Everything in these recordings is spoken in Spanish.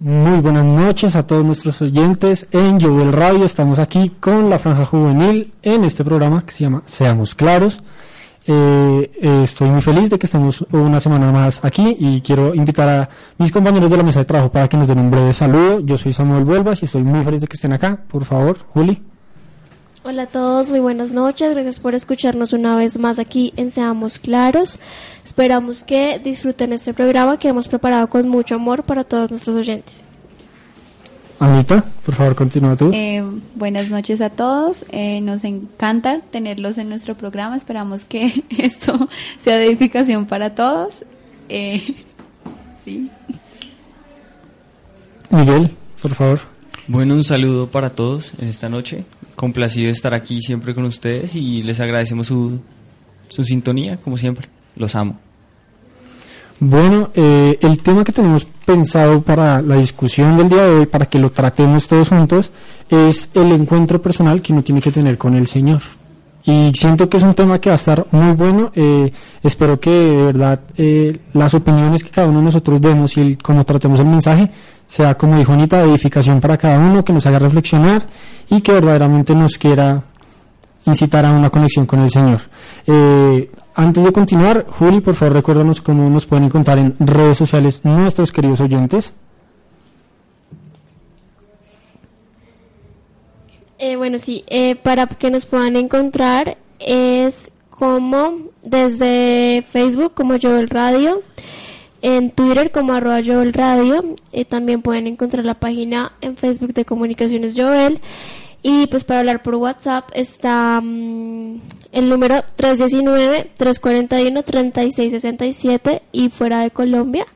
Muy buenas noches a todos nuestros oyentes en Jovel Radio. Estamos aquí con la Franja Juvenil en este programa que se llama Seamos Claros. Eh, eh, estoy muy feliz de que estemos una semana más aquí y quiero invitar a mis compañeros de la mesa de trabajo para que nos den un breve saludo. Yo soy Samuel Vuelvas y estoy muy feliz de que estén acá. Por favor, Juli. Hola a todos, muy buenas noches. Gracias por escucharnos una vez más aquí en Seamos Claros. Esperamos que disfruten este programa que hemos preparado con mucho amor para todos nuestros oyentes. Anita, por favor, continúa tú. Eh, buenas noches a todos. Eh, nos encanta tenerlos en nuestro programa. Esperamos que esto sea de edificación para todos. Eh, sí. Miguel, por favor. Bueno, un saludo para todos en esta noche. Complacido de estar aquí siempre con ustedes y les agradecemos su, su sintonía, como siempre. Los amo. Bueno, eh, el tema que tenemos pensado para la discusión del día de hoy, para que lo tratemos todos juntos, es el encuentro personal que uno tiene que tener con el Señor. Y siento que es un tema que va a estar muy bueno. Eh, espero que de verdad eh, las opiniones que cada uno de nosotros demos y el, cómo tratemos el mensaje sea, como dijo Anita, de edificación para cada uno, que nos haga reflexionar y que verdaderamente nos quiera incitar a una conexión con el Señor. Eh, antes de continuar, Juli, por favor, recuérdanos cómo nos pueden encontrar en redes sociales nuestros queridos oyentes. Eh, bueno, sí, eh, para que nos puedan encontrar es como desde Facebook como Joel Radio, en Twitter como arroba Joel Radio, eh, también pueden encontrar la página en Facebook de Comunicaciones Joel y pues para hablar por WhatsApp está mm, el número 319-341-3667 y fuera de Colombia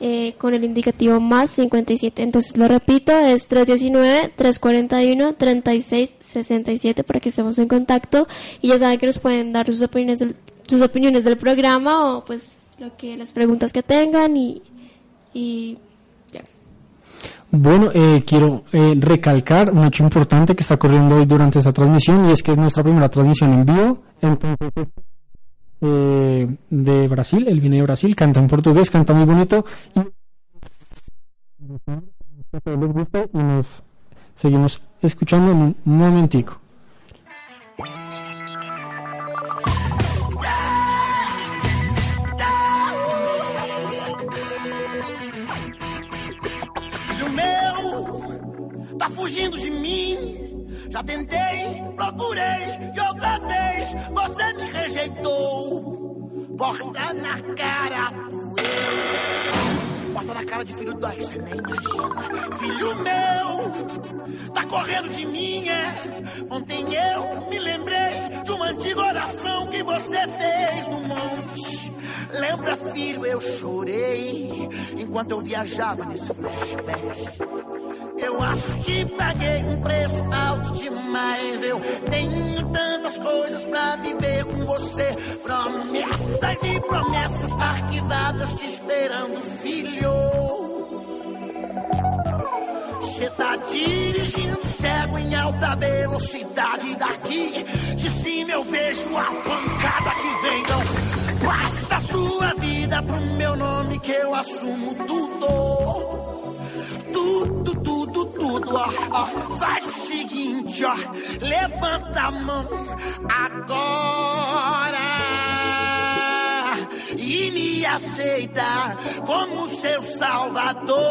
eh, con el indicativo más 57. Entonces lo repito, es 319-341-3667 para que estemos en contacto y ya saben que nos pueden dar sus opiniones del, sus opiniones del programa o pues lo que las preguntas que tengan y, y ya. Bueno, eh, quiero eh, recalcar un hecho importante que está ocurriendo hoy durante esta transmisión y es que es nuestra primera transmisión en vivo. Entonces, de Brasil, él viene de Brasil, canta en portugués, canta muy bonito y nos seguimos escuchando en un momentico. Fugindo de mim. Já tentei, procurei e outra vez você me rejeitou. Porta na cara doeu. Porta na cara de filho dói que você nem imagina. Filho meu, tá correndo de mim, é. Ontem eu me lembrei de uma antiga oração que você fez no monte. Lembra, filho, eu chorei enquanto eu viajava nesse flashback. Eu acho que paguei um preço alto demais. Eu tenho tantas coisas pra viver com você. Promessas e promessas arquivadas te esperando, filho. Você tá dirigindo cego em alta velocidade daqui. De cima eu vejo a pancada que vem. Então, passa a sua vida pro meu nome que eu assumo tudo tudo, tudo, tudo, ó, ó. Faz o seguinte, ó. Levanta a mão agora e me aceita como seu salvador.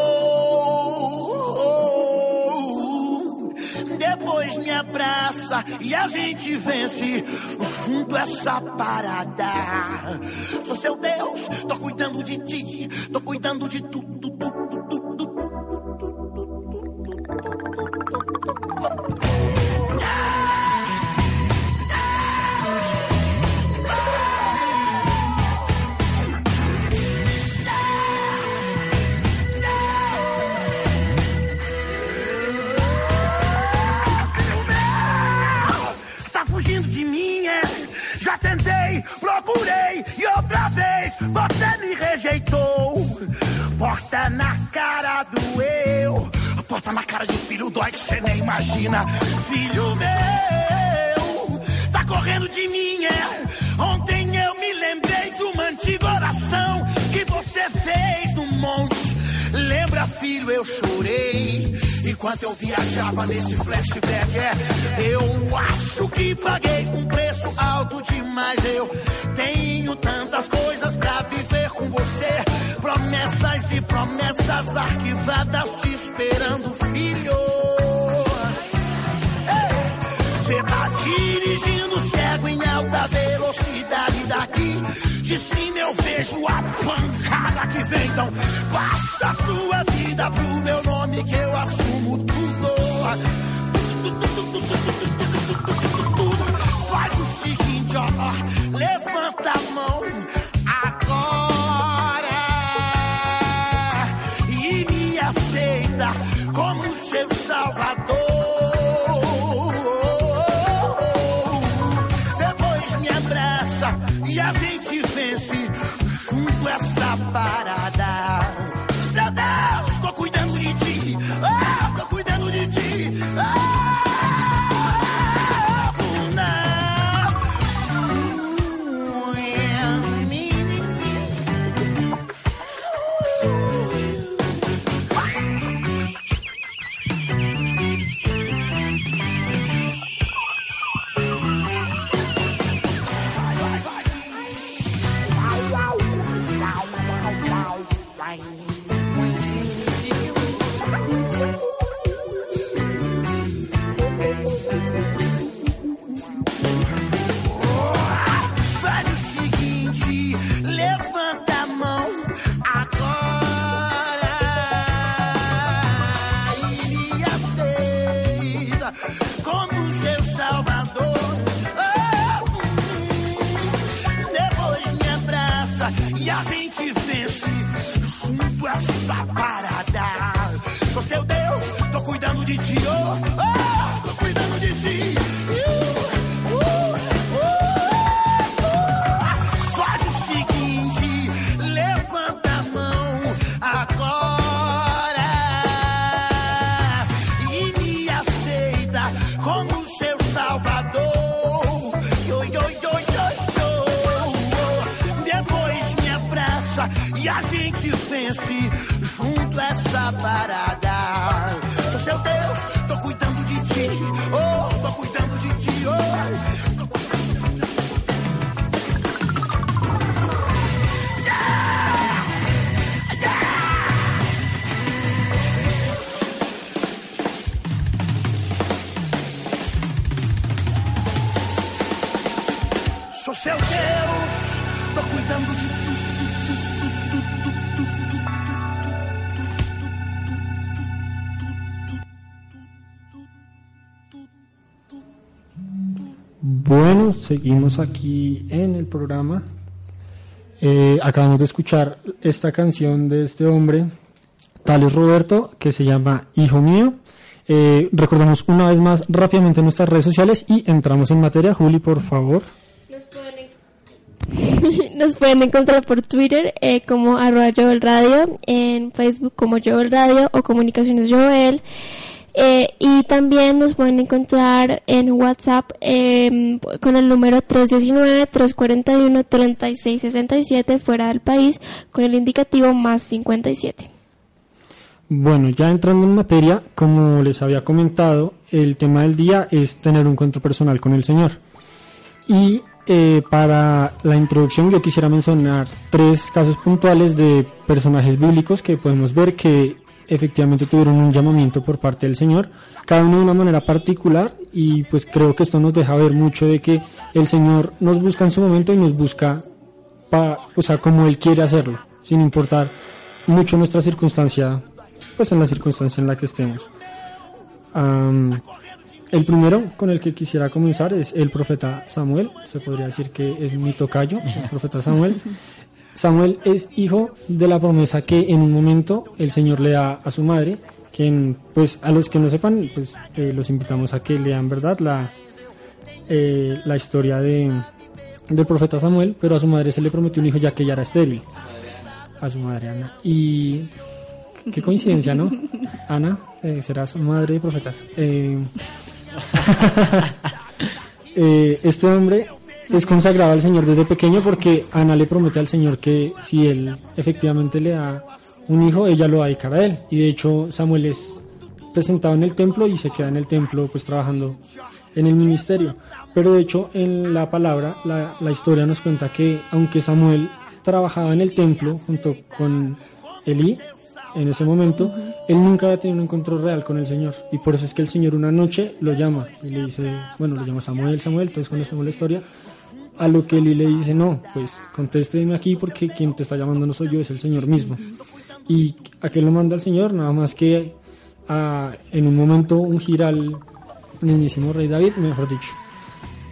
Depois me abraça e a gente vence junto essa parada. Sou seu Deus, tô cuidando de ti, tô cuidando de tudo, tudo. Você me rejeitou. Porta na cara do eu. Porta na cara de filho dói que você nem imagina. Filho meu, tá correndo de mim, é. Ontem eu me lembrei de uma antiga oração que você fez no monte. Lembra, filho, eu chorei. Enquanto eu viajava nesse flashback, é, eu acho paguei um preço alto demais. Eu tenho tantas coisas pra viver com você. Promessas e promessas arquivadas te esperando, filho. Você tá dirigindo cego em alta velocidade daqui. De cima eu vejo a pancada que vem. Então, passa a sua vida pro meu nome que eu assumo tudo. Faz that mode. Seguimos aquí en el programa. Eh, acabamos de escuchar esta canción de este hombre, Tales Roberto, que se llama Hijo Mío. Eh, recordamos una vez más rápidamente nuestras redes sociales y entramos en materia. Juli, por favor. Nos pueden, nos pueden encontrar por Twitter eh, como arroba Joel Radio, en Facebook como Joel Radio o Comunicaciones Joel. Eh, y también nos pueden encontrar en WhatsApp eh, con el número 319-341-3667 fuera del país con el indicativo más 57. Bueno, ya entrando en materia, como les había comentado, el tema del día es tener un encuentro personal con el Señor. Y eh, para la introducción yo quisiera mencionar tres casos puntuales de personajes bíblicos que podemos ver que efectivamente tuvieron un llamamiento por parte del Señor, cada uno de una manera particular y pues creo que esto nos deja ver mucho de que el Señor nos busca en su momento y nos busca pa, o sea, como Él quiere hacerlo, sin importar mucho nuestra circunstancia, pues en la circunstancia en la que estemos. El primero con el que quisiera comenzar es el profeta Samuel, se podría decir que es mi tocayo, el profeta Samuel. Samuel es hijo de la promesa que en un momento el Señor le da a su madre, quien, pues a los que no sepan, pues eh, los invitamos a que lean, ¿verdad? La, eh, la historia de, del profeta Samuel, pero a su madre se le prometió un hijo ya que ella era estéril. A su madre Ana. Y qué coincidencia, ¿no? Ana, eh, serás madre de profetas. Eh, eh, este hombre es consagrado al Señor desde pequeño porque Ana le promete al Señor que si él efectivamente le da un hijo, ella lo va a dedicar a él. Y de hecho Samuel es presentado en el templo y se queda en el templo pues trabajando en el ministerio. Pero de hecho en la palabra, la, la historia nos cuenta que aunque Samuel trabajaba en el templo junto con Elí, en ese momento, él nunca había tenido un encuentro real con el Señor. Y por eso es que el Señor una noche lo llama y le dice, bueno, lo llama Samuel, Samuel, entonces con esta la historia. A lo que Eli le dice, no, pues contésteme aquí porque quien te está llamando no soy yo, es el Señor mismo. ¿Y a qué lo manda el Señor? Nada más que a, en un momento ungir al niñísimo rey David, mejor dicho.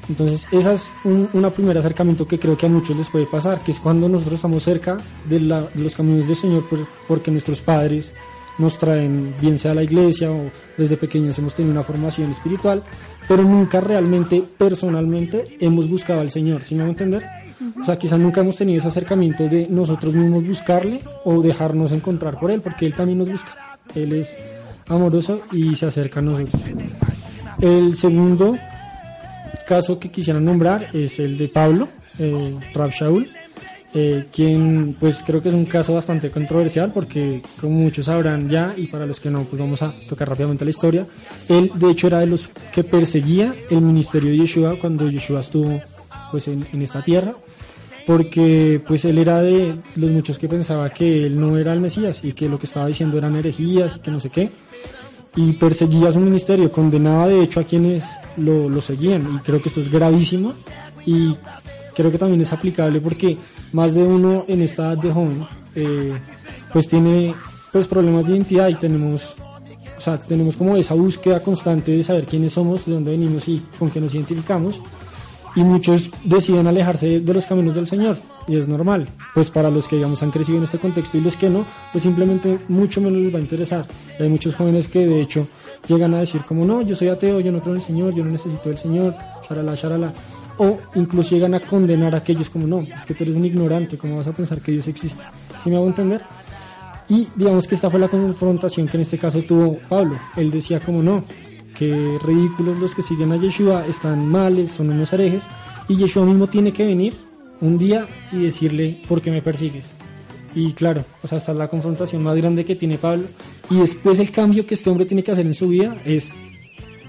Entonces, esa es un, una primer acercamiento que creo que a muchos les puede pasar, que es cuando nosotros estamos cerca de, la, de los caminos del Señor, por- porque nuestros padres nos traen, bien sea a la iglesia o desde pequeños hemos tenido una formación espiritual, pero nunca realmente, personalmente, hemos buscado al Señor, ¿sí me va a entender? O sea, quizás nunca hemos tenido ese acercamiento de nosotros mismos buscarle o dejarnos encontrar por Él, porque Él también nos busca. Él es amoroso y se acerca a nosotros. El segundo caso que quisiera nombrar es el de Pablo, eh, Rab Shaul, eh, quien pues creo que es un caso bastante controversial porque como muchos sabrán ya y para los que no pues vamos a tocar rápidamente la historia, él de hecho era de los que perseguía el ministerio de Yeshua cuando Yeshua estuvo pues en, en esta tierra porque pues él era de los muchos que pensaba que él no era el Mesías y que lo que estaba diciendo eran herejías y que no sé qué y perseguía su ministerio, condenaba de hecho a quienes lo, lo seguían y creo que esto es gravísimo y creo que también es aplicable porque más de uno en esta edad de joven eh, pues tiene pues problemas de identidad y tenemos o sea, tenemos como esa búsqueda constante de saber quiénes somos, de dónde venimos y con qué nos identificamos y muchos deciden alejarse de, los caminos del Señor y es normal, pues para los que digamos han crecido en este contexto y los que no, pues simplemente mucho menos les va a interesar. Hay muchos jóvenes que de hecho llegan a decir como no, yo soy ateo, yo no creo en el Señor, yo no necesito del Señor, sharala, sharala. O incluso llegan a condenar a aquellos como no, es que tú eres un ignorante, ¿cómo vas a pensar que Dios existe? ¿Sí me hago entender? Y digamos que esta fue la confrontación que en este caso tuvo Pablo. Él decía como no, que ridículos los que siguen a Yeshua, están males, son unos herejes, y Yeshua mismo tiene que venir un día y decirle, ¿por qué me persigues? Y claro, o sea, esta es la confrontación más grande que tiene Pablo, y después el cambio que este hombre tiene que hacer en su vida es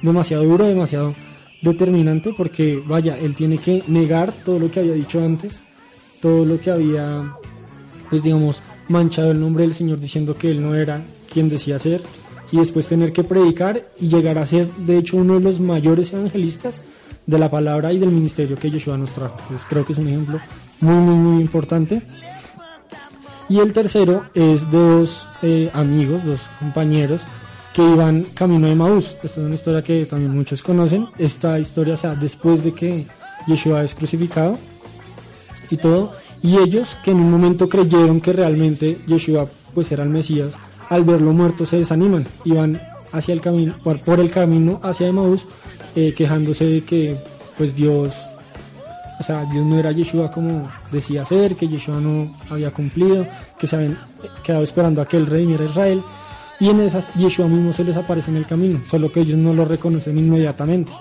demasiado duro, demasiado determinante, porque vaya, él tiene que negar todo lo que había dicho antes, todo lo que había, pues digamos, manchado el nombre del Señor diciendo que él no era quien decía ser, y después tener que predicar y llegar a ser, de hecho, uno de los mayores evangelistas de la palabra y del ministerio que Yeshua nos trajo. Entonces creo que es un ejemplo muy, muy, muy importante. Y el tercero es de dos eh, amigos, dos compañeros que iban camino de Maús. Esta es una historia que también muchos conocen. Esta historia, o sea, después de que Yeshua es crucificado y todo. Y ellos que en un momento creyeron que realmente Yeshua pues era el Mesías, al verlo muerto se desaniman y van hacia el camino, por, el camino hacia Emaús, eh, quejándose de que pues Dios, o sea, Dios no era Yeshua como decía ser, que Yeshua no había cumplido, que se habían quedado esperando a que él redimiera Israel. Y en esas Yeshua mismo se les aparece en el camino, solo que ellos no lo reconocen inmediatamente.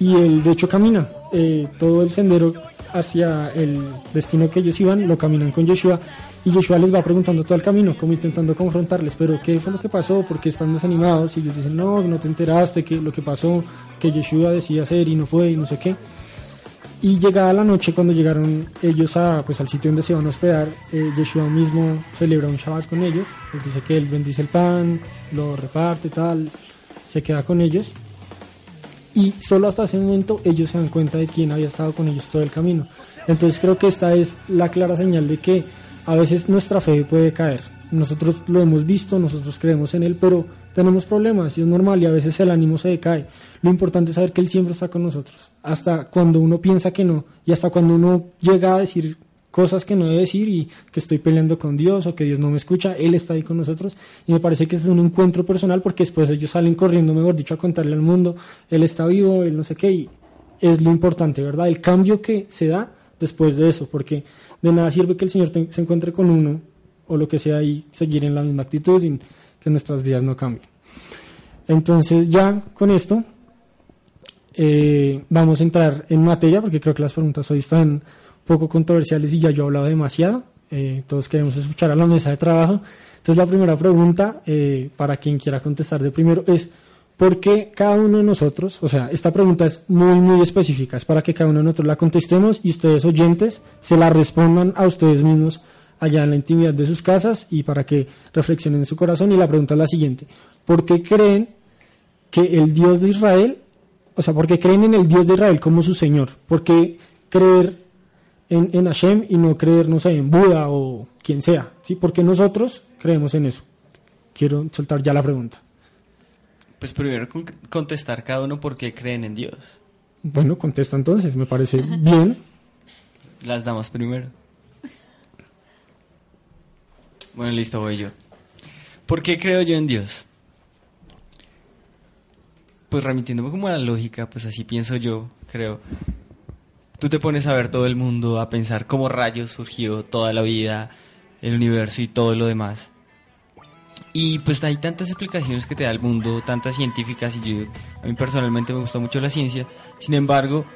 Y él de hecho camina eh, todo el sendero hacia el destino que ellos iban, lo caminan con Yeshua y Yeshua les va preguntando todo el camino, como intentando confrontarles, pero ¿qué fue lo que pasó? ¿Por qué están desanimados? Y ellos dicen, no, no te enteraste, que lo que pasó, que Yeshua decía hacer y no fue y no sé qué. Y llegada la noche, cuando llegaron ellos a, pues, al sitio donde se iban a hospedar, eh, Yeshua mismo celebra un Shabbat con ellos, dice que él bendice el pan, lo reparte, tal, se queda con ellos y solo hasta ese momento ellos se dan cuenta de quién había estado con ellos todo el camino. Entonces creo que esta es la clara señal de que a veces nuestra fe puede caer. Nosotros lo hemos visto, nosotros creemos en Él, pero tenemos problemas y es normal y a veces el ánimo se decae. Lo importante es saber que Él siempre está con nosotros, hasta cuando uno piensa que no y hasta cuando uno llega a decir cosas que no debe decir y que estoy peleando con Dios o que Dios no me escucha, Él está ahí con nosotros y me parece que es un encuentro personal porque después ellos salen corriendo, mejor dicho, a contarle al mundo, Él está vivo, Él no sé qué y es lo importante, ¿verdad? El cambio que se da después de eso, porque de nada sirve que el Señor te- se encuentre con uno o lo que sea y seguir en la misma actitud que nuestras vidas no cambien. Entonces ya con esto eh, vamos a entrar en materia porque creo que las preguntas hoy están poco controversiales y ya yo he hablado demasiado. Eh, todos queremos escuchar a la mesa de trabajo. Entonces la primera pregunta eh, para quien quiera contestar de primero es ¿por qué cada uno de nosotros, o sea, esta pregunta es muy muy específica, es para que cada uno de nosotros la contestemos y ustedes oyentes se la respondan a ustedes mismos allá en la intimidad de sus casas y para que reflexionen en su corazón y la pregunta es la siguiente, ¿por qué creen que el Dios de Israel, o sea, por qué creen en el Dios de Israel como su Señor? ¿Por qué creer en, en Hashem y no creer, no sé, en Buda o quien sea? ¿sí? Porque nosotros creemos en eso. Quiero soltar ya la pregunta. Pues primero con- contestar cada uno por qué creen en Dios. Bueno, contesta entonces, me parece bien. Las damas primero. Bueno, listo, voy yo. ¿Por qué creo yo en Dios? Pues remitiéndome como a la lógica, pues así pienso yo, creo. Tú te pones a ver todo el mundo, a pensar cómo rayos surgió toda la vida, el universo y todo lo demás. Y pues hay tantas explicaciones que te da el mundo, tantas científicas, y yo, a mí personalmente me gusta mucho la ciencia. Sin embargo,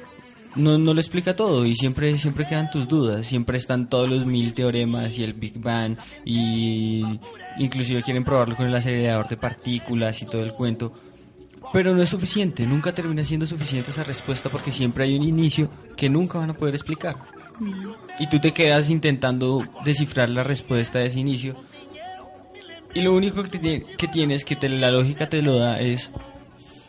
no, no lo explica todo y siempre, siempre quedan tus dudas, siempre están todos los mil teoremas y el Big Bang y inclusive quieren probarlo con el acelerador de partículas y todo el cuento. Pero no es suficiente, nunca termina siendo suficiente esa respuesta porque siempre hay un inicio que nunca van a poder explicar. Y tú te quedas intentando descifrar la respuesta de ese inicio. Y lo único que, te- que tienes, que te- la lógica te lo da, es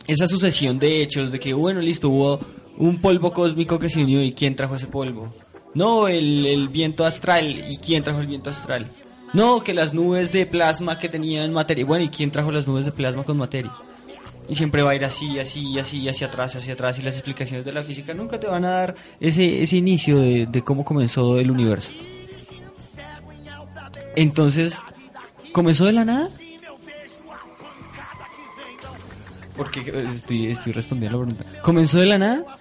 esa sucesión de hechos de que, bueno, listo, hubo un polvo cósmico que se unió y quién trajo ese polvo. No, el, el viento astral y quién trajo el viento astral. No, que las nubes de plasma que tenían materia. Bueno, ¿y quién trajo las nubes de plasma con materia? Y siempre va a ir así, así, así, hacia atrás, hacia atrás. Y las explicaciones de la física nunca te van a dar ese, ese inicio de, de cómo comenzó el universo. Entonces, ¿comenzó de la nada? Porque estoy, estoy respondiendo la pregunta. ¿Comenzó de la nada?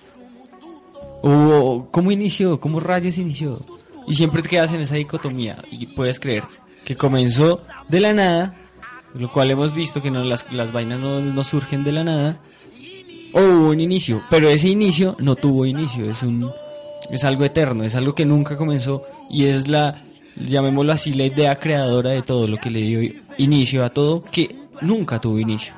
¿O cómo inició? ¿Cómo rayos inició? Y siempre te quedas en esa dicotomía y puedes creer que comenzó de la nada, lo cual hemos visto que no, las, las vainas no, no surgen de la nada, o hubo un inicio, pero ese inicio no tuvo inicio, es un es algo eterno, es algo que nunca comenzó y es la llamémoslo así la idea creadora de todo, lo que le dio inicio a todo que nunca tuvo inicio.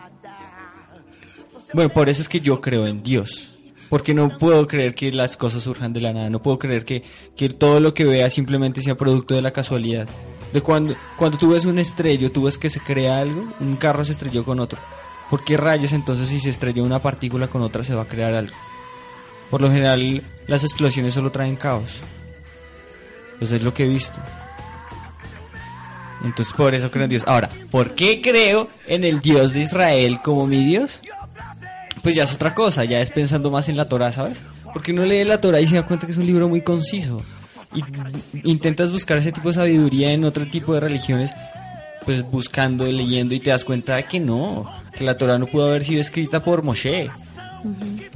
Bueno, por eso es que yo creo en Dios. Porque no puedo creer que las cosas surjan de la nada. No puedo creer que, que todo lo que vea simplemente sea producto de la casualidad. De cuando, cuando tú ves un estrello, tú ves que se crea algo, un carro se estrelló con otro. ¿Por qué rayos entonces si se estrelló una partícula con otra se va a crear algo? Por lo general las explosiones solo traen caos. Pues es lo que he visto. Entonces por eso creo en Dios. Ahora, ¿por qué creo en el Dios de Israel como mi Dios? Pues ya es otra cosa, ya es pensando más en la Torah, ¿sabes? Porque uno lee la Torah y se da cuenta que es un libro muy conciso. Y intentas buscar ese tipo de sabiduría en otro tipo de religiones, pues buscando, leyendo y te das cuenta de que no, que la Torah no pudo haber sido escrita por Moshe.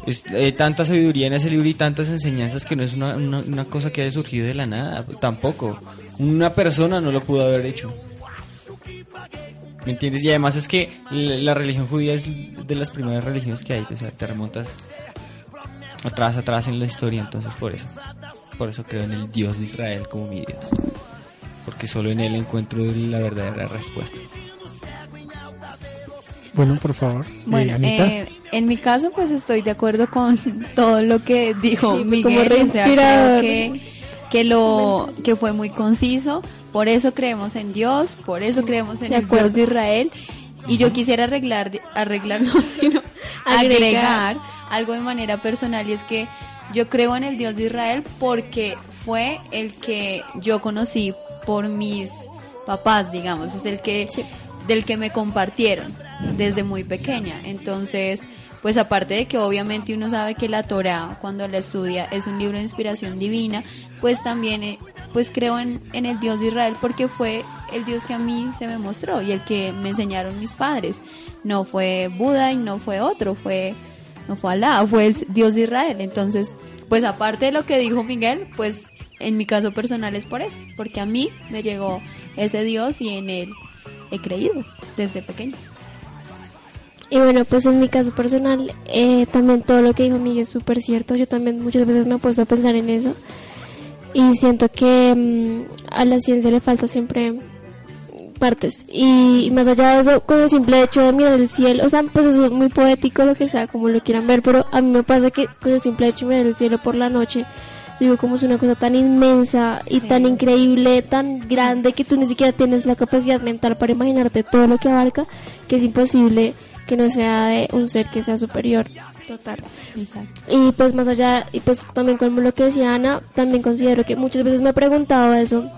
Es, eh, tanta sabiduría en ese libro y tantas enseñanzas que no es una, una, una cosa que haya surgido de la nada, tampoco. Una persona no lo pudo haber hecho. ¿Me entiendes? Y además es que la, la religión judía es de las primeras religiones que hay, o sea, te remontas atrás, atrás en la historia, entonces por eso, por eso creo en el Dios de Israel como mi Dios, porque solo en él encuentro la verdadera respuesta. Bueno, por favor. Bueno, eh, Anita. eh, en mi caso, pues estoy de acuerdo con todo lo que dijo Sí, Miguel. como o sea, creo reinspirador. que, que lo que fue muy conciso. Por eso creemos en Dios, por eso creemos en De el acuerdo. Dios de Israel. Y yo quisiera arreglar, arreglar no, sino Agregar. agregar algo de manera personal y es que yo creo en el Dios de Israel porque fue el que yo conocí por mis papás, digamos, es el que del que me compartieron desde muy pequeña. Entonces, pues aparte de que obviamente uno sabe que la Torah cuando la estudia es un libro de inspiración divina, pues también eh, pues creo en, en el Dios de Israel porque fue el Dios que a mí se me mostró y el que me enseñaron mis padres. No fue Buda y no fue otro, fue no fue Alá, fue el Dios de Israel. Entonces, pues aparte de lo que dijo Miguel, pues en mi caso personal es por eso, porque a mí me llegó ese Dios y en él he creído desde pequeño. Y bueno, pues en mi caso personal, eh, también todo lo que dijo Miguel es súper cierto. Yo también muchas veces me he puesto a pensar en eso. Y siento que mm, a la ciencia le falta siempre partes. Y, y más allá de eso, con el simple hecho de mirar el cielo, o sea, pues eso es muy poético, lo que sea, como lo quieran ver, pero a mí me pasa que con el simple hecho de mirar el cielo por la noche, yo digo como es una cosa tan inmensa y tan increíble, tan grande, que tú ni siquiera tienes la capacidad mental para imaginarte todo lo que abarca, que es imposible que no sea de un ser que sea superior. Total. Y pues más allá, y pues también con lo que decía Ana, también considero que muchas veces me he preguntado eso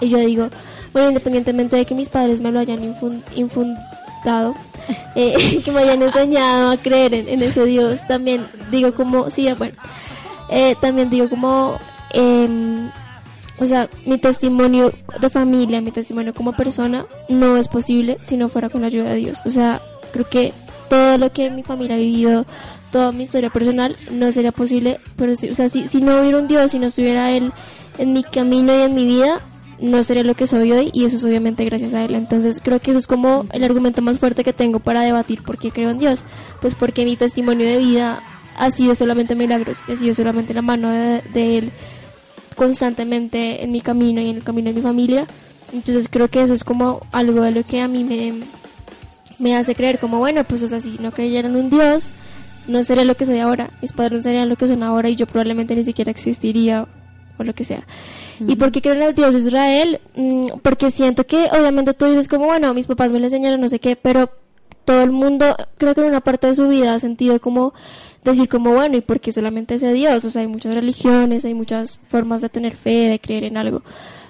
y yo digo, bueno, independientemente de que mis padres me lo hayan infun- infundado, eh, que me hayan enseñado a creer en, ese Dios, también digo como, sí, bueno, eh, también digo como, em, o sea, mi testimonio de familia, mi testimonio como persona, no es posible si no fuera con la ayuda de Dios. O sea, creo que todo lo que mi familia ha vivido, toda mi historia personal, no sería posible. Pero, sí, o sea, si, si no hubiera un Dios, si no estuviera Él en mi camino y en mi vida, no sería lo que soy hoy y eso es obviamente gracias a Él. Entonces creo que eso es como el argumento más fuerte que tengo para debatir por qué creo en Dios. Pues porque mi testimonio de vida ha sido solamente milagros, ha sido solamente la mano de, de Él constantemente en mi camino y en el camino de mi familia. Entonces creo que eso es como algo de lo que a mí me, me hace creer como, bueno, pues o sea, si no creyeran en un Dios, no sería lo que soy ahora, mis padres no serían lo que son ahora y yo probablemente ni siquiera existiría o lo que sea. ¿Y por qué creo en el Dios de Israel? Mm, porque siento que obviamente tú dices como, bueno, mis papás me lo enseñaron, no sé qué, pero todo el mundo creo que en una parte de su vida ha sentido como decir como, bueno, ¿y por qué solamente ese Dios? O sea, hay muchas religiones, hay muchas formas de tener fe, de creer en algo.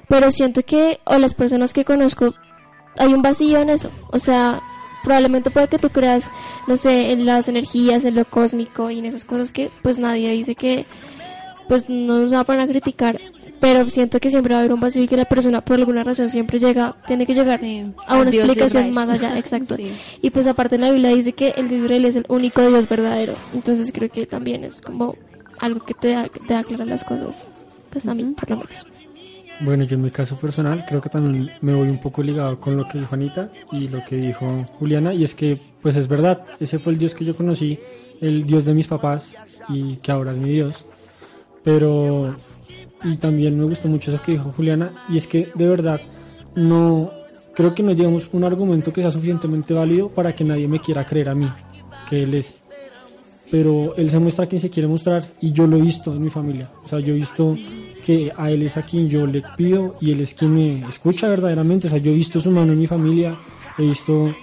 Pero siento que, o las personas que conozco, hay un vacío en eso. O sea, probablemente puede que tú creas, no sé, en las energías, en lo cósmico y en esas cosas que pues nadie dice que pues no nos va a poner a criticar. Pero siento que siempre va a haber un vacío y que la persona por alguna razón siempre llega, tiene que llegar Sí, a una Dios explicación más allá, exacto. Sí. Y pues aparte la Biblia dice que el Dios Israel es el único Dios verdadero. Entonces creo que también es como algo que te da, que te da claras las cosas. Pues a mí, por lo menos. Bueno, yo en mi caso personal creo que también me voy un poco ligado con lo que dijo Anita y lo que dijo Juliana y es que pues es verdad, ese fue el Dios que yo conocí, el Dios de mis papás y que ahora es mi Dios. Pero y también me gustó mucho eso que dijo Juliana y es que de verdad no creo que no digamos un argumento que sea suficientemente válido para que nadie me quiera creer a mí que él es pero él se muestra a quien se quiere mostrar y yo lo he visto en mi familia. O sea, yo he visto a él es a quien yo le pido y él es quien me escucha verdaderamente. O sea, yo he visto su mano en mi familia, he visto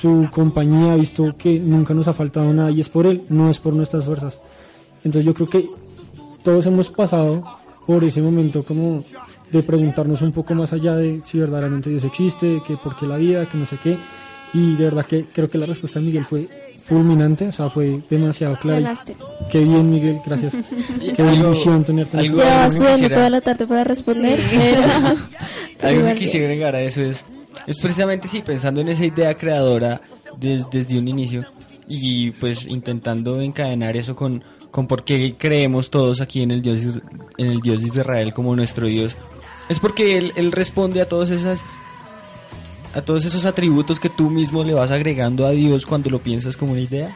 su compañía, he visto que nunca nos ha faltado nada y es por él, no es por nuestras fuerzas. Entonces yo creo que todos hemos pasado por ese momento como de preguntarnos un poco más allá de si verdaderamente Dios existe, que por qué la vida, que no sé qué. Y de verdad que creo que la respuesta de Miguel fue fulminante, o sea, fue demasiado Ganaste. Qué bien, Miguel, gracias. Qué bendición tenerte este Llevaba estudiando toda la tarde para responder, Algo que quisiera agregar a eso es, es precisamente sí, pensando en esa idea creadora des- desde un inicio y pues intentando encadenar eso con, con por qué creemos todos aquí en el Dios en el Dios de Israel como nuestro Dios. Es porque él, él responde a todas esas a todos esos atributos que tú mismo le vas agregando a Dios cuando lo piensas como una idea.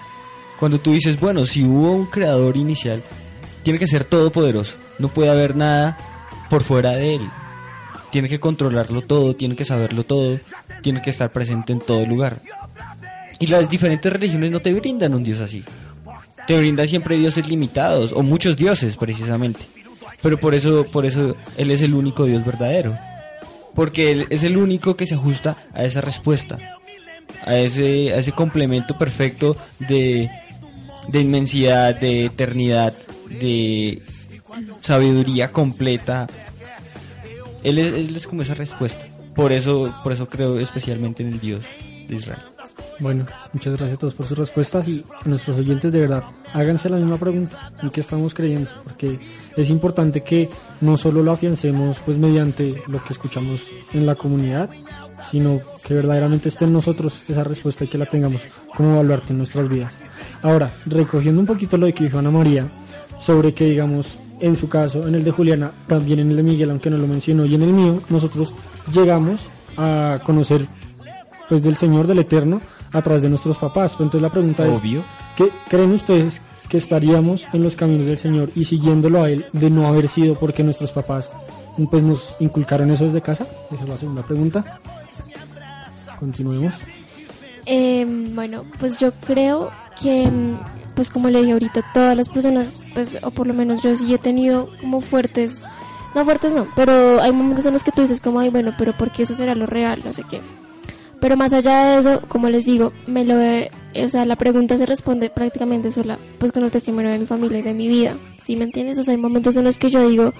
Cuando tú dices, bueno, si hubo un creador inicial, tiene que ser todopoderoso. No puede haber nada por fuera de él. Tiene que controlarlo todo, tiene que saberlo todo, tiene que estar presente en todo lugar. Y las diferentes religiones no te brindan un Dios así. Te brindan siempre dioses limitados, o muchos dioses precisamente. Pero por eso, por eso Él es el único Dios verdadero. Porque Él es el único que se ajusta a esa respuesta. A ese, a ese complemento perfecto de, de inmensidad, de eternidad, de sabiduría completa. Él es, él es como esa respuesta. Por eso, por eso creo especialmente en el Dios de Israel. Bueno, muchas gracias a todos por sus respuestas y nuestros oyentes de verdad, háganse la misma pregunta, ¿en qué estamos creyendo? Porque es importante que no solo lo afiancemos pues mediante lo que escuchamos en la comunidad, sino que verdaderamente esté en nosotros esa respuesta y que la tengamos como baluarte en nuestras vidas. Ahora, recogiendo un poquito lo de que dijo Ana María, sobre que digamos en su caso, en el de Juliana, también en el de Miguel, aunque no lo mencionó, y en el mío, nosotros llegamos a conocer pues del Señor del Eterno a través de nuestros papás. Entonces la pregunta es, Obvio. ¿qué creen ustedes que estaríamos en los caminos del Señor y siguiéndolo a Él de no haber sido porque nuestros papás pues nos inculcaron eso desde casa? Esa es la segunda pregunta. Continuemos. Em, bueno, pues yo creo que, em, pues como le dije ahorita, todas las personas, pues, o por lo menos yo sí he tenido como fuertes, no fuertes no, pero hay momentos en los que tú dices como, ay, bueno, pero ¿por qué eso será lo real? No sé qué. Pero más allá de eso, como les digo, me lo he- o sea, la pregunta se responde prácticamente sola, pues con el testimonio de mi familia y de mi vida, ¿sí me entiendes? O sea, hay momentos en los que yo digo,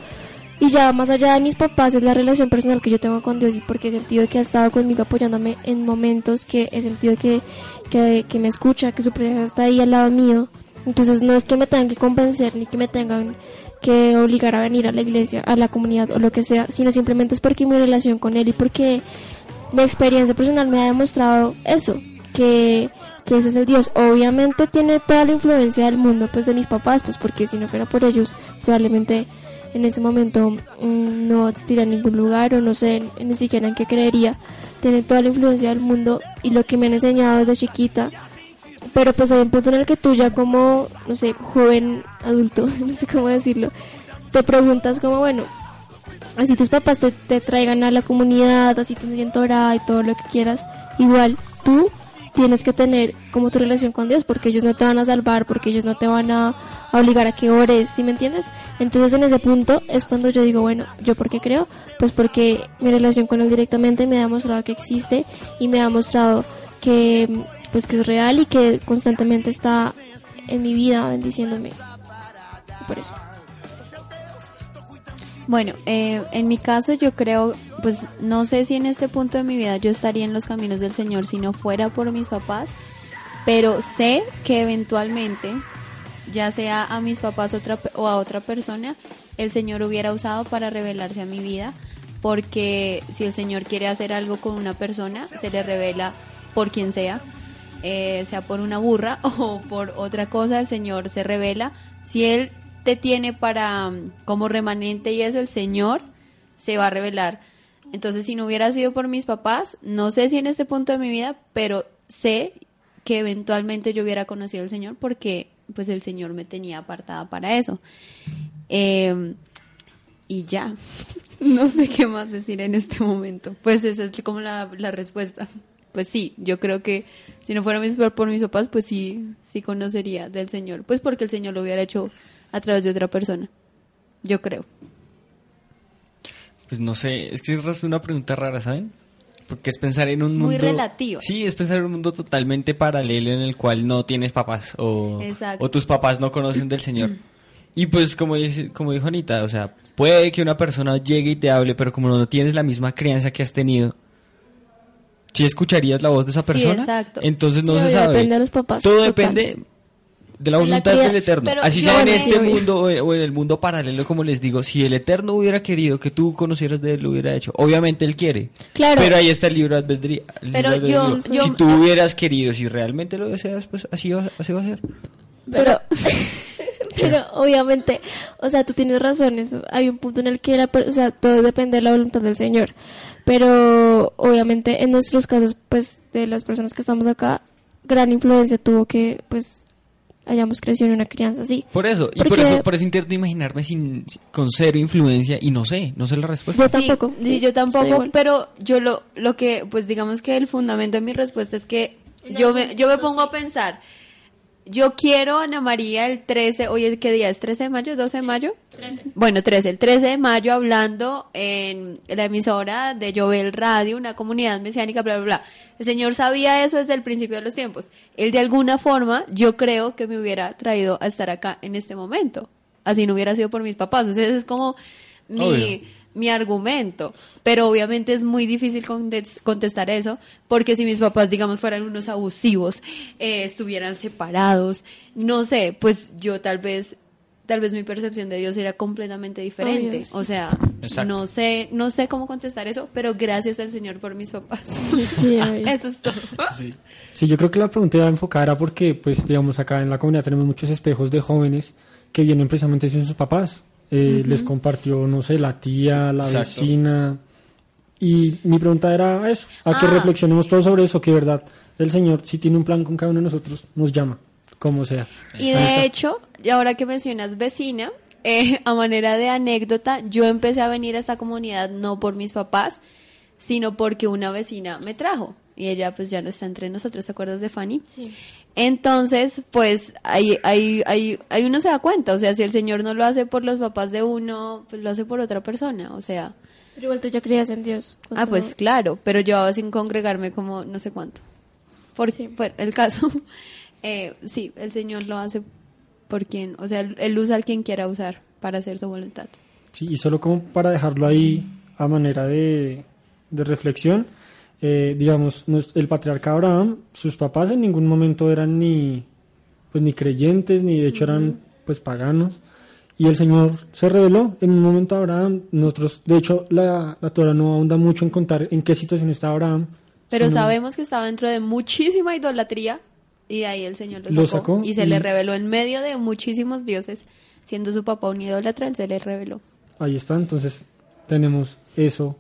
y ya más allá de mis papás es la relación personal que yo tengo con Dios y porque he sentido que ha estado conmigo apoyándome en momentos que he sentido que, que, que me escucha, que su presencia está ahí al lado mío. Entonces no es que me tengan que convencer ni que me tengan que obligar a venir a la iglesia, a la comunidad o lo que sea, sino simplemente es porque mi relación con Él y porque mi experiencia personal me ha demostrado eso, que, que ese es el Dios. Obviamente tiene toda la influencia del mundo, pues de mis papás, pues porque si no fuera por ellos, probablemente en ese momento mm, no existiría en ningún lugar o no sé ni siquiera en qué creería. Tiene toda la influencia del mundo y lo que me han enseñado desde chiquita. Pero pues hay un punto en el que tú ya como, no sé, joven adulto, no sé cómo decirlo, te preguntas como, bueno, así tus papás te, te traigan a la comunidad, así te enseñan Torah y todo lo que quieras, igual tú tienes que tener como tu relación con Dios, porque ellos no te van a salvar, porque ellos no te van a, obligar a que ores, ¿sí me entiendes? Entonces en ese punto es cuando yo digo, bueno, ¿yo por qué creo? Pues porque mi relación con Él directamente me ha mostrado que existe y me ha mostrado que pues que es real y que constantemente está en mi vida bendiciéndome. Por eso. Bueno, eh, en mi caso yo creo, pues no sé si en este punto de mi vida yo estaría en los caminos del Señor si no fuera por mis papás, pero sé que eventualmente, ya sea a mis papás otra, o a otra persona, el Señor hubiera usado para revelarse a mi vida, porque si el Señor quiere hacer algo con una persona, se le revela por quien sea, eh, sea por una burra o por otra cosa, el Señor se revela. Si Él te tiene para mm, como remanente y eso, el Señor se va a revelar. Entonces, si no hubiera sido por mis papás, no sé si en este punto de mi vida, pero sé que eventualmente yo hubiera conocido al Señor porque pues el Señor me tenía apartada para eso. Eh, y ya, no sé qué más decir en este momento. Pues esa es como la, la respuesta. Pues sí, yo creo que si no fuera por mis papás, pues sí, sí conocería del Señor. Pues porque el Señor lo hubiera hecho a través de otra persona. Yo creo. Pues no sé, es que es una pregunta rara, ¿saben? Porque es pensar en un mundo... Muy relativa. Sí, es pensar en un mundo totalmente paralelo en el cual no tienes papás o, Exacto. o tus papás no conocen del Señor. Y pues como, dice- como dijo Anita, o sea, puede que una persona llegue y te hable, pero como no tienes la misma crianza que has tenido, ¿sí escucharías la voz de esa Sí, persona? exacto. Entonces no Sí, se sabe. depende de los papás, Todo total. depende de la voluntad del Eterno. pero Así sea en este mundo o en, el mundo paralelo, como les digo, si el Eterno hubiera querido que tú conocieras de él, lo hubiera hecho. Obviamente él quiere. Claro. Pero ahí está el libro albedrío. Pero yo- yo- si tú hubieras querido, si realmente lo deseas, pues así va, así va a ser. Pero, pero obviamente, o sea, tú tienes razones. Hay un punto en el que la, o sea, todo depende de la voluntad del Señor. Pero obviamente en nuestros casos, pues, de las personas que estamos acá, gran influencia tuvo que, pues, hayamos crecido en una crianza así. Por eso, y por eso, por eso intento imaginarme sin, con cero influencia y no sé, no sé la respuesta. Yo tampoco. Sí, sí, yo tampoco, pero yo lo, lo que, pues digamos que el fundamento de mi respuesta es que yo me, yo me pongo a pensar, yo quiero Ana María el 13, hoy ¿qué día es? ¿13 de mayo? ¿12 de mayo? Bueno, 13, el 13 de mayo hablando en la emisora de Jovel Radio, una comunidad mesiánica, bla, bla, bla. El Señor sabía eso desde el principio de los tiempos. Él de alguna forma, yo creo que me hubiera traído a estar acá en este momento. Así no hubiera sido por mis papás. O sea, ese es como mi, Obvio. Mi argumento. Pero obviamente es muy difícil contes- contestar eso, porque si mis papás, digamos, fueran unos abusivos, eh, estuvieran separados, no sé, pues yo tal vez, tal vez mi percepción de Dios era completamente diferente. Obvio, sí. O sea, Exacto. no sé, no sé cómo contestar eso, pero gracias al Señor por mis papás. Sí, eso es todo. Sí, yo creo que la pregunta iba enfocada era porque, pues, digamos, acá en la comunidad tenemos muchos espejos de jóvenes que vienen precisamente sin sus papás. Eh, les compartió, no sé, la tía, la Exacto. vecina. Y mi pregunta era eso, a que Ah. reflexionemos todos sobre eso, que verdad el Señor, si tiene un plan con cada uno de nosotros, nos llama, como sea. Y de hecho, y ahora que mencionas vecina, eh, a manera de anécdota, yo empecé a venir a esta comunidad no por mis papás, sino porque una vecina me trajo. Y ella pues ya no está entre nosotros, ¿te acuerdas de Fanny? Sí. Entonces, pues ahí, ahí, ahí, ahí uno se da cuenta, o sea, si el Señor no lo hace por los papás de uno, pues lo hace por otra persona, o sea, Pero igual tú ya creías en Dios. ah, pues claro, pero llevaba sin congregarme como no sé cuánto. Por Sí. por el caso, eh, sí, el Señor lo hace por quien, o sea, él, él usa al quien quiera usar para hacer su voluntad. Sí, y solo como para dejarlo ahí a manera de, de reflexión, eh, digamos, el patriarca Abraham, sus papás en ningún momento eran ni, pues, ni creyentes, ni de hecho eran pues paganos. Y el Señor se reveló en un momento a Abraham. Nosotros, de hecho, la, la Torah no ahonda mucho en contar en qué situación está Abraham. Pero sino- sabemos que estaba dentro de muchísima idolatría y de ahí el Señor lo sacó, Lo sacó y se y- le reveló en medio de muchísimos dioses, siendo su papá un idólatra, él se le reveló. Ahí está, entonces tenemos eso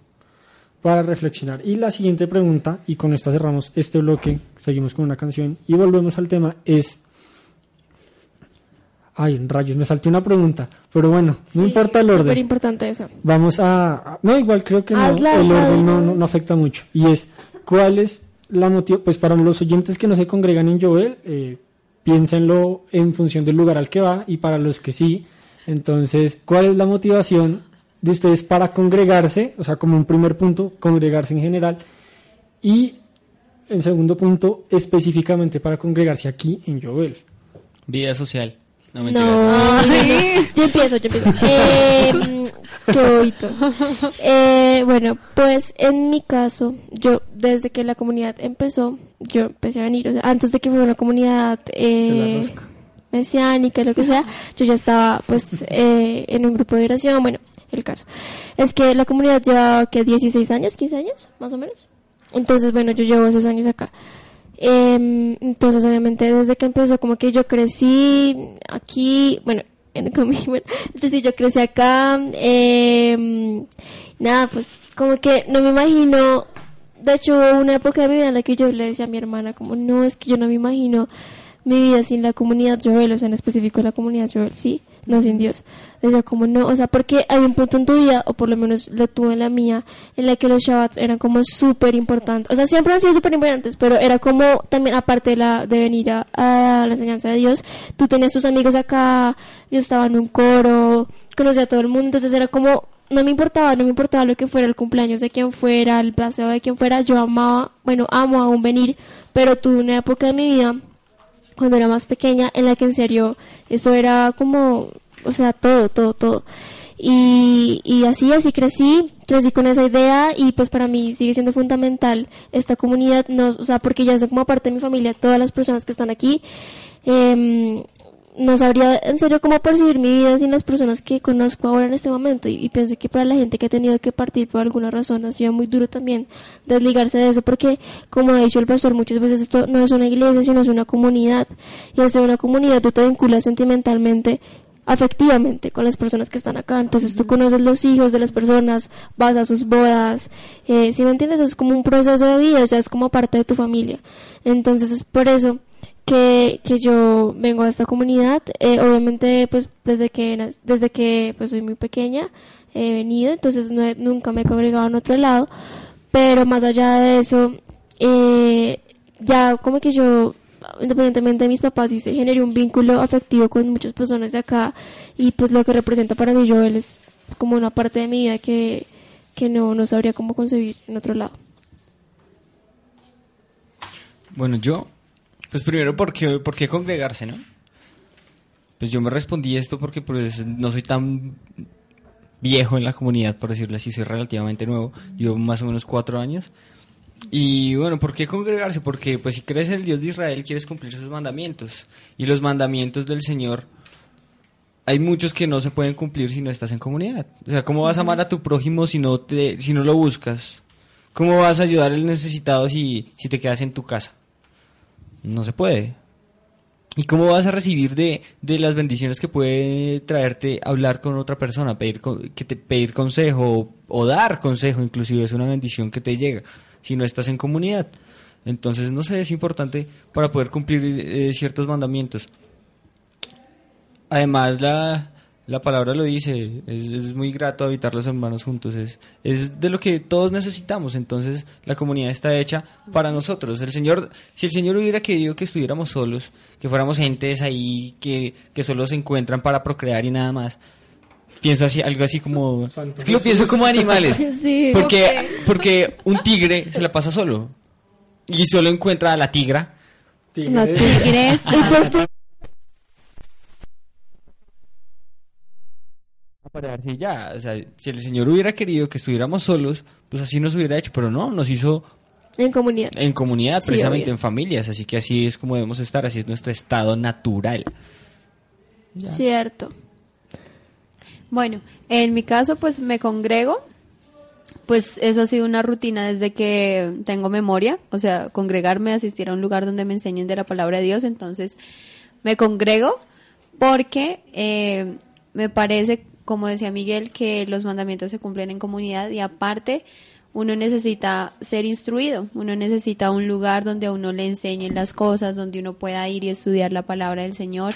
para reflexionar. Y la siguiente pregunta, y con esta cerramos este bloque, seguimos con una canción y volvemos al tema, es... Ay, rayos, me salté una pregunta, pero bueno, no importa el Súper orden. importante eso. Vamos a... No, igual creo que no, Hazla, el orden no, no afecta mucho. Y es, ¿cuál es la motivo? Pues para los oyentes que no se congregan en Joel, eh, piénsenlo en función del lugar al que va y para los que sí. Entonces, ¿cuál es la motivación de ustedes para congregarse? O sea, como un primer punto, congregarse en general. Y en segundo punto, específicamente para congregarse aquí en Joel. Vida social. No, mentira. No, yo empiezo, yo empiezo. Eh, qué bonito. Eh, bueno, pues en mi caso, yo desde que la comunidad empezó, yo empecé a venir, o sea, antes de que fuera una comunidad De eh, mesiánica, lo que sea, yo ya estaba pues eh, en un grupo de oración, bueno, el caso. Es que la comunidad lleva, que 16 años, 15 años, más o menos. Entonces, bueno, yo llevo esos años acá. Em, entonces, obviamente, desde que empezó, como que yo crecí aquí, bueno, en bueno, yo sí, yo crecí acá, em, nada, pues, como que no me imagino, de hecho, hubo una época de mi vida en la que yo le decía a mi hermana, como, no, es que yo no me imagino mi vida sin la comunidad Joel, o sea, en específico la comunidad Joel, sí, no sin Dios. Decía como no, o sea, porque hay un punto en tu vida, o por lo menos lo tuve en la mía, en la que los Shabbats eran como súper importantes. O sea, siempre han sido súper importantes, pero era como también, aparte de, la, de venir a, a la enseñanza de Dios, tú tenías tus amigos acá, yo estaba en un coro, conocía a todo el mundo, entonces era como, no me importaba, no me importaba lo que fuera, el cumpleaños de quien fuera, el paseo de quien fuera, yo amaba, bueno, amo aún venir, pero tuve una época de mi vida cuando era más pequeña, en la que en serio eso era como, o sea, todo, todo, todo. Y, y así, así crecí, crecí con esa idea y pues para mí sigue siendo fundamental esta comunidad, no, o sea, porque ya son como parte de mi familia, todas las personas que están aquí. em, no sabría en serio cómo percibir mi vida sin las personas que conozco ahora en este momento y, y pienso que para la gente que ha tenido que partir por alguna razón ha sido muy duro también desligarse de eso porque como ha dicho el pastor muchas veces esto no es una iglesia sino es una comunidad y al ser una comunidad tú te vinculas sentimentalmente afectivamente con las personas que están acá. Entonces tú conoces los hijos de las personas vas a sus bodas eh, si me entiendes es como un proceso de vida o sea es como parte de tu familia. Entonces es por eso que, que yo vengo a esta comunidad. Eh, obviamente, pues desde que desde que pues soy muy pequeña he venido, entonces no nunca me he congregado en otro lado. Pero más allá de eso, eh, ya como que yo, independientemente de mis papás, sí se generó un vínculo afectivo con muchas personas de acá y pues lo que representa para mí Joel es como una parte de mi vida que, que no, no sabría cómo concebir en otro lado. Bueno, yo, pues primero, ¿por qué, congregarse, no? Pues yo me respondí esto porque pues no soy tan viejo en la comunidad, por decirlo así, soy relativamente nuevo, llevo más o menos cuatro años. Y bueno, ¿por qué congregarse? Porque pues si crees en el Dios de Israel quieres cumplir sus mandamientos. Y los mandamientos del Señor, hay muchos que no se pueden cumplir si no estás en comunidad. O sea, ¿cómo vas a amar a tu prójimo si no, te, si no lo buscas? ¿Cómo vas a ayudar al necesitado si, si te quedas en tu casa? No se puede. ¿Y cómo vas a recibir de, de las bendiciones que puede traerte hablar con otra persona, pedir, que te, pedir consejo o dar consejo, inclusive es una bendición que te llega si no estás en comunidad? Entonces, no sé, es importante para poder cumplir eh, ciertos mandamientos. Además, la, la palabra lo dice, es, es muy grato habitar los hermanos juntos, es, es de lo que todos necesitamos, entonces la comunidad está hecha para nosotros. El Señor, si el Señor hubiera querido que estuviéramos solos, que fuéramos entes ahí que, que solo se encuentran para procrear y nada más, pienso así, algo así como... Santo Es que lo pienso como animales, Sí. porque, porque un tigre se la pasa solo y solo encuentra a la tigra. La Tigre. tigres. Y aparearse y ya. O sea, si el Señor hubiera querido que estuviéramos solos, pues así nos hubiera hecho, pero no, nos hizo en comunidad. en comunidad, Sí, precisamente obvio. en familias, así que así es como debemos estar, así es nuestro estado natural. Cierto. Bueno, en mi caso pues me congrego, pues eso ha sido una rutina desde que tengo memoria, o sea, congregarme, asistir a un lugar donde me enseñen de la palabra de Dios, entonces me congrego porque eh, me parece, como decía Miguel, que los mandamientos se cumplen en comunidad y aparte uno necesita ser instruido, uno necesita un lugar donde a uno le enseñen las cosas, donde uno pueda ir y estudiar la palabra del Señor.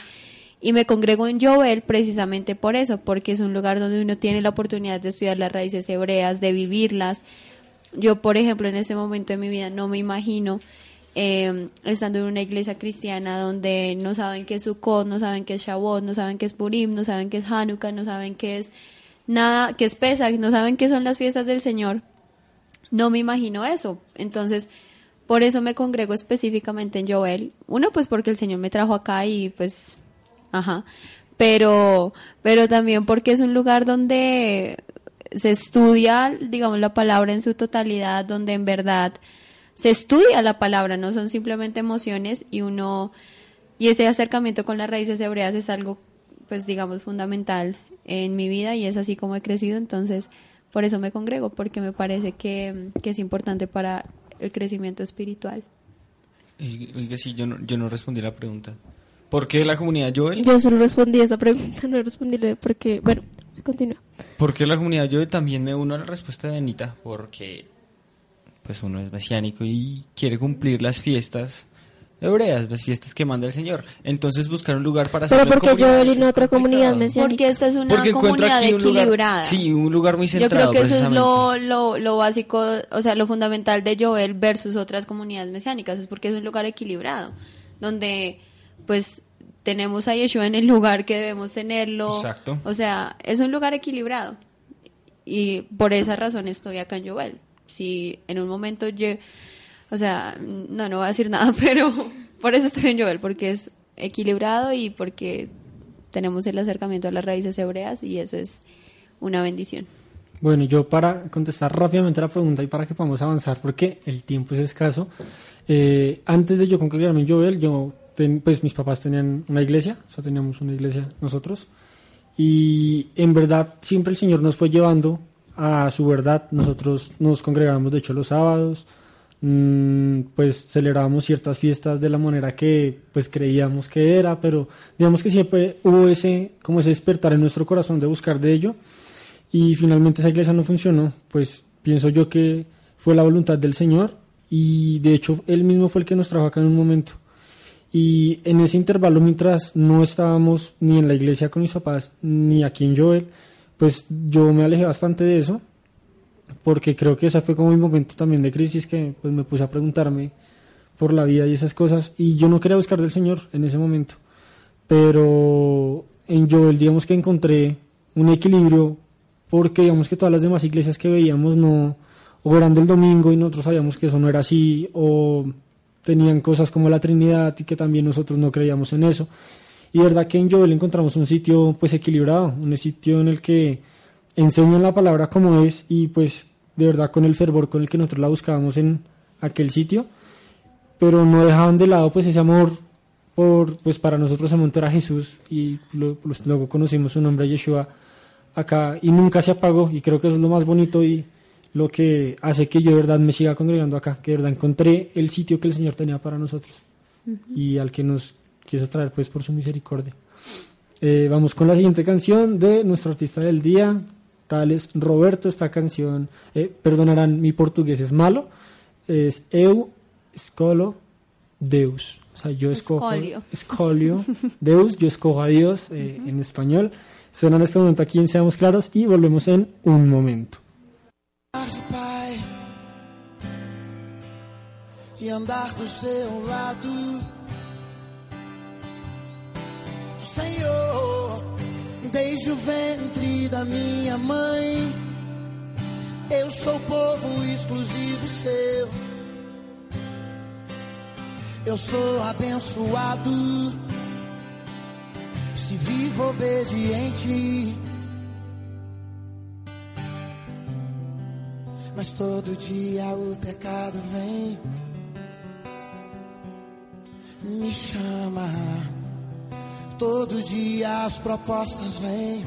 Y me congrego en Jovel precisamente por eso, porque es un lugar donde uno tiene la oportunidad de estudiar las raíces hebreas, de vivirlas. Yo, por ejemplo, en ese momento de mi vida no me imagino eh, estando en una iglesia cristiana donde no saben qué es Sukkot, no saben qué es Shavuot, no saben qué es Purim, no saben qué es Hanukkah, no saben qué es nada, qué es Pesach, no saben qué son las fiestas del Señor. No me imagino eso. Entonces, por eso me congrego específicamente en Joel. Uno, pues porque el Señor me trajo acá y pues, ajá. Pero, pero también porque es un lugar donde se estudia, digamos, la palabra en su totalidad, donde en verdad se estudia la palabra, no son simplemente emociones y uno, y ese acercamiento con las raíces hebreas es algo, pues digamos, fundamental en mi vida y es así como he crecido, entonces por eso me congrego, porque me parece que, que es importante para el crecimiento espiritual. Y- Oiga, sí, yo no, yo no respondí la pregunta. ¿Por qué la comunidad Joel? Yo solo respondí esa pregunta, no respondí porque, bueno, continúa. ¿Por qué la comunidad Joel? También me uno a la respuesta de Anita, porque pues uno es mesiánico y quiere cumplir las fiestas hebreas, las fiestas que manda el Señor. Entonces buscar un lugar para Pero hacerlo en porque comunidad Joel y no es otra comunidad mesiánica. Porque esta es una Porque comunidad un lugar- equilibrada. sí, un lugar muy Yo centrado. creo que eso es lo, lo, lo básico, o sea, lo fundamental de Joel versus otras comunidades mesiánicas, es porque es un lugar equilibrado, donde pues tenemos a Yeshua en el lugar que debemos tenerlo. Exacto. O sea, es un lugar equilibrado. Y por esa razón estoy acá en Joel. Si en un momento yo, o sea, no, no voy a decir nada, pero por eso estoy en Joel, porque es equilibrado y porque tenemos el acercamiento a las raíces hebreas y eso es una bendición. Bueno, yo para contestar rápidamente la pregunta y para que podamos avanzar, porque el tiempo es escaso, eh, antes de yo congregarme en Jovel, yo, pues mis papás tenían una iglesia, o teníamos una iglesia nosotros, y en verdad siempre el Señor nos fue llevando a su verdad, nosotros nos congregábamos de hecho los sábados, mm, pues celebrábamos ciertas fiestas de la manera que pues creíamos que era, pero digamos que siempre hubo ese, como ese despertar en nuestro corazón de buscar de ello, y finalmente esa iglesia no funcionó, pues pienso yo que fue la voluntad del Señor y de hecho él mismo fue el que nos trajo acá en un momento. Y en ese intervalo, mientras no estábamos ni en la iglesia con mis papás, ni aquí en Joel, pues yo me alejé bastante de eso, porque creo que ese fue como mi momento también de crisis, que pues me puse a preguntarme por la vida y esas cosas, y yo no quería buscar del Señor en ese momento, pero en Joel digamos que encontré un equilibrio, porque digamos que todas las demás iglesias que veíamos no orando el domingo y nosotros sabíamos que eso no era así, o tenían cosas como la Trinidad y que también nosotros no creíamos en eso. Y verdad que en Joel encontramos un sitio pues equilibrado, un sitio en el que enseñan la palabra como es y pues de verdad con el fervor con el que nosotros la buscábamos en aquel sitio, pero no dejaban de lado pues ese amor por pues para nosotros el monte era Jesús y lo- pues, luego conocimos su nombre Yeshua acá y nunca se apagó. Y creo que eso es lo más bonito y lo que hace que yo de verdad me siga congregando acá, que de verdad encontré el sitio que el Señor tenía para nosotros y al que nos quiso traer pues por su misericordia. Eh, vamos con la siguiente canción de nuestro artista del día, tal es Roberto. Esta canción, eh, perdonarán, mi portugués es malo, es Eu Escolo Deus. O sea, yo escojo. Escolio. Escolio Deus, yo escojo a Dios eh, en español. Suena en este momento aquí en Seamos Claros y volvemos en un momento. e andar do seu lado. Senhor, desde o ventre da minha mãe, eu sou povo exclusivo seu. Eu sou abençoado se vivo obediente. Mas todo dia o pecado vem, me chama. Todo dia as propostas vêm,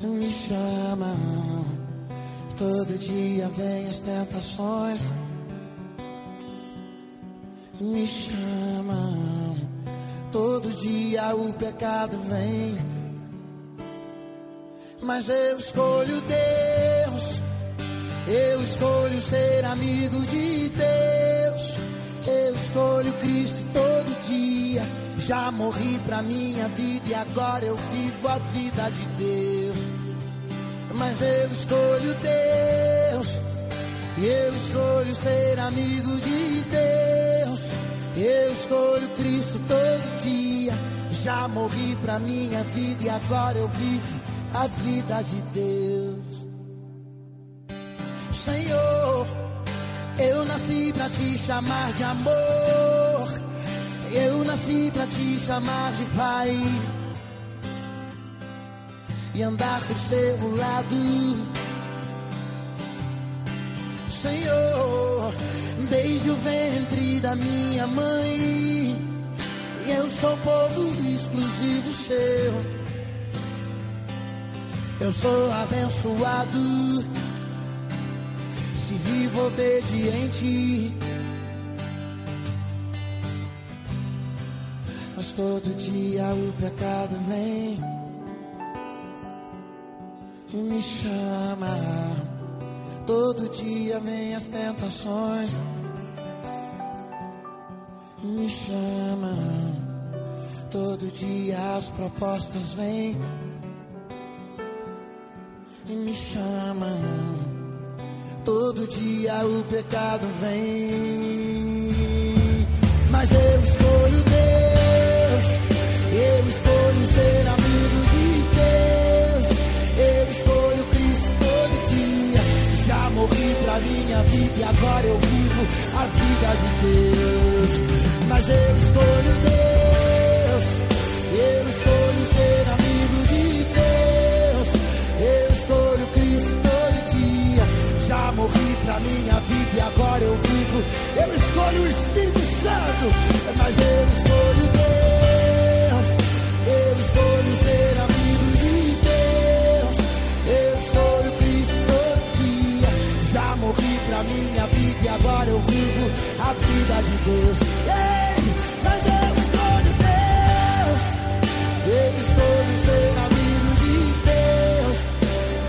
me chamam. Todo dia vem as tentações, me chamam. Todo dia o pecado vem. Mas eu escolho Deus, eu escolho ser amigo de Deus, eu escolho Cristo todo. Já morri pra minha vida e agora eu vivo a vida de Deus. Mas eu escolho Deus, eu escolho ser amigo de Deus, eu escolho Cristo todo dia. Já morri pra minha vida e agora eu vivo a vida de Deus. Senhor, eu nasci pra te chamar de amor. Eu nasci pra te chamar de Pai. E andar do seu lado. Senhor, desde o ventre da minha mãe. Eu sou povo exclusivo seu. Eu sou abençoado se vivo obediente. Mas todo dia o pecado vem e me chama. Todo dia vem as tentações e me chama. Todo dia as propostas vêm e me chamam. Todo dia o pecado vem, mas eu escolho minha vida e agora eu vivo a vida de Deus. Mas eu escolho Deus. Eu escolho ser amigo de Deus. Eu escolho Cristo todo dia. Já morri pra minha vida e agora eu vivo. Eu escolho o Espírito Santo, mas eu escolho Deus. E agora eu vivo a vida de Deus. Ei, mas eu escolho Deus. Eu escolho ser amigo de Deus.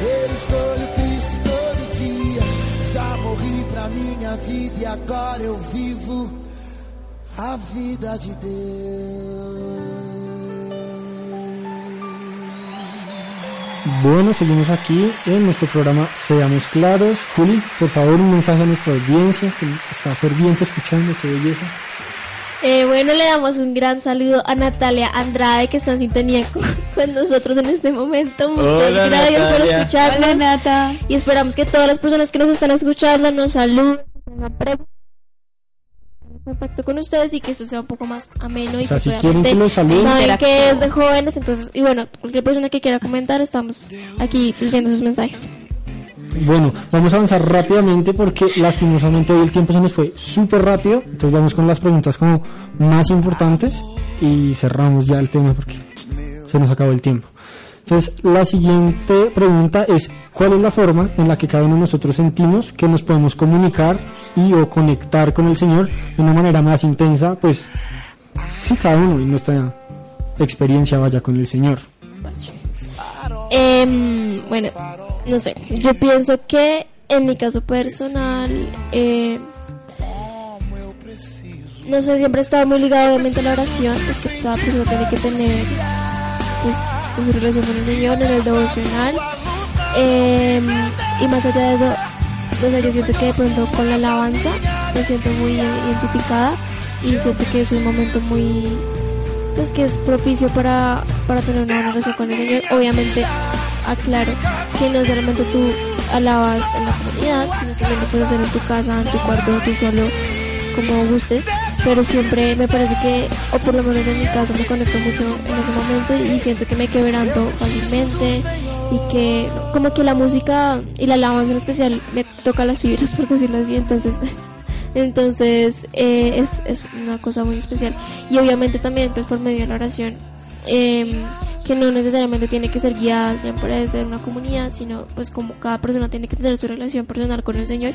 Eu escolho Cristo todo dia. Já morri pra minha vida e agora eu vivo a vida de Deus. Bueno, seguimos aquí en nuestro programa Seamos Claros. Juli, por favor, un mensaje a nuestra audiencia que está ferviente escuchando, qué belleza. Eh, bueno, le damos un gran saludo a Natalia Andrade que está en sintonía con, con nosotros en este momento. Muchas Hola, gracias por escucharnos. Hola Nata. Y esperamos que todas las personas que nos están escuchando nos saluden, contacto con ustedes y que esto sea un poco más ameno y O sea, pues si quieren que los saben que es de jóvenes, entonces, y bueno, cualquier persona que quiera comentar, estamos aquí leyendo sus mensajes. Bueno, vamos a avanzar rápidamente porque lastimosamente hoy el tiempo se nos fue súper rápido. Entonces vamos con las preguntas como más importantes y cerramos ya el tema porque se nos acabó el tiempo. Entonces, la siguiente pregunta es, ¿cuál es la forma en la que cada uno de nosotros sentimos que nos podemos comunicar y o conectar con el Señor de una manera más intensa? Pues, sí, cada uno en nuestra experiencia vaya con el Señor. Em, bueno, no sé, yo pienso que en mi caso personal, eh, no sé, siempre he estado muy ligado obviamente a la oración, es que cada persona tiene que tener pues, su relación con el Señor en el devocional. Em, y más allá de eso, no sé, yo siento que de pronto con la alabanza me siento muy identificada y siento que es un momento muy pues que es propicio para, para tener una relación con el Señor. Obviamente, aclaro que no solamente tú alabas en la comunidad, sino también lo puedes hacer en tu casa, en tu cuarto, tú solo, como gustes. Pero siempre me parece que, o por lo menos en mi caso, me conecto mucho en ese momento y siento que me quebranto fácilmente y que como que la música y la alabanza en especial me toca las fibras, por decirlo así. Entonces, entonces eh, es, es una cosa muy especial. Y obviamente también pues por medio de la oración, eh, que no necesariamente tiene que ser guiada siempre desde una comunidad, sino pues como cada persona tiene que tener su relación personal con el Señor,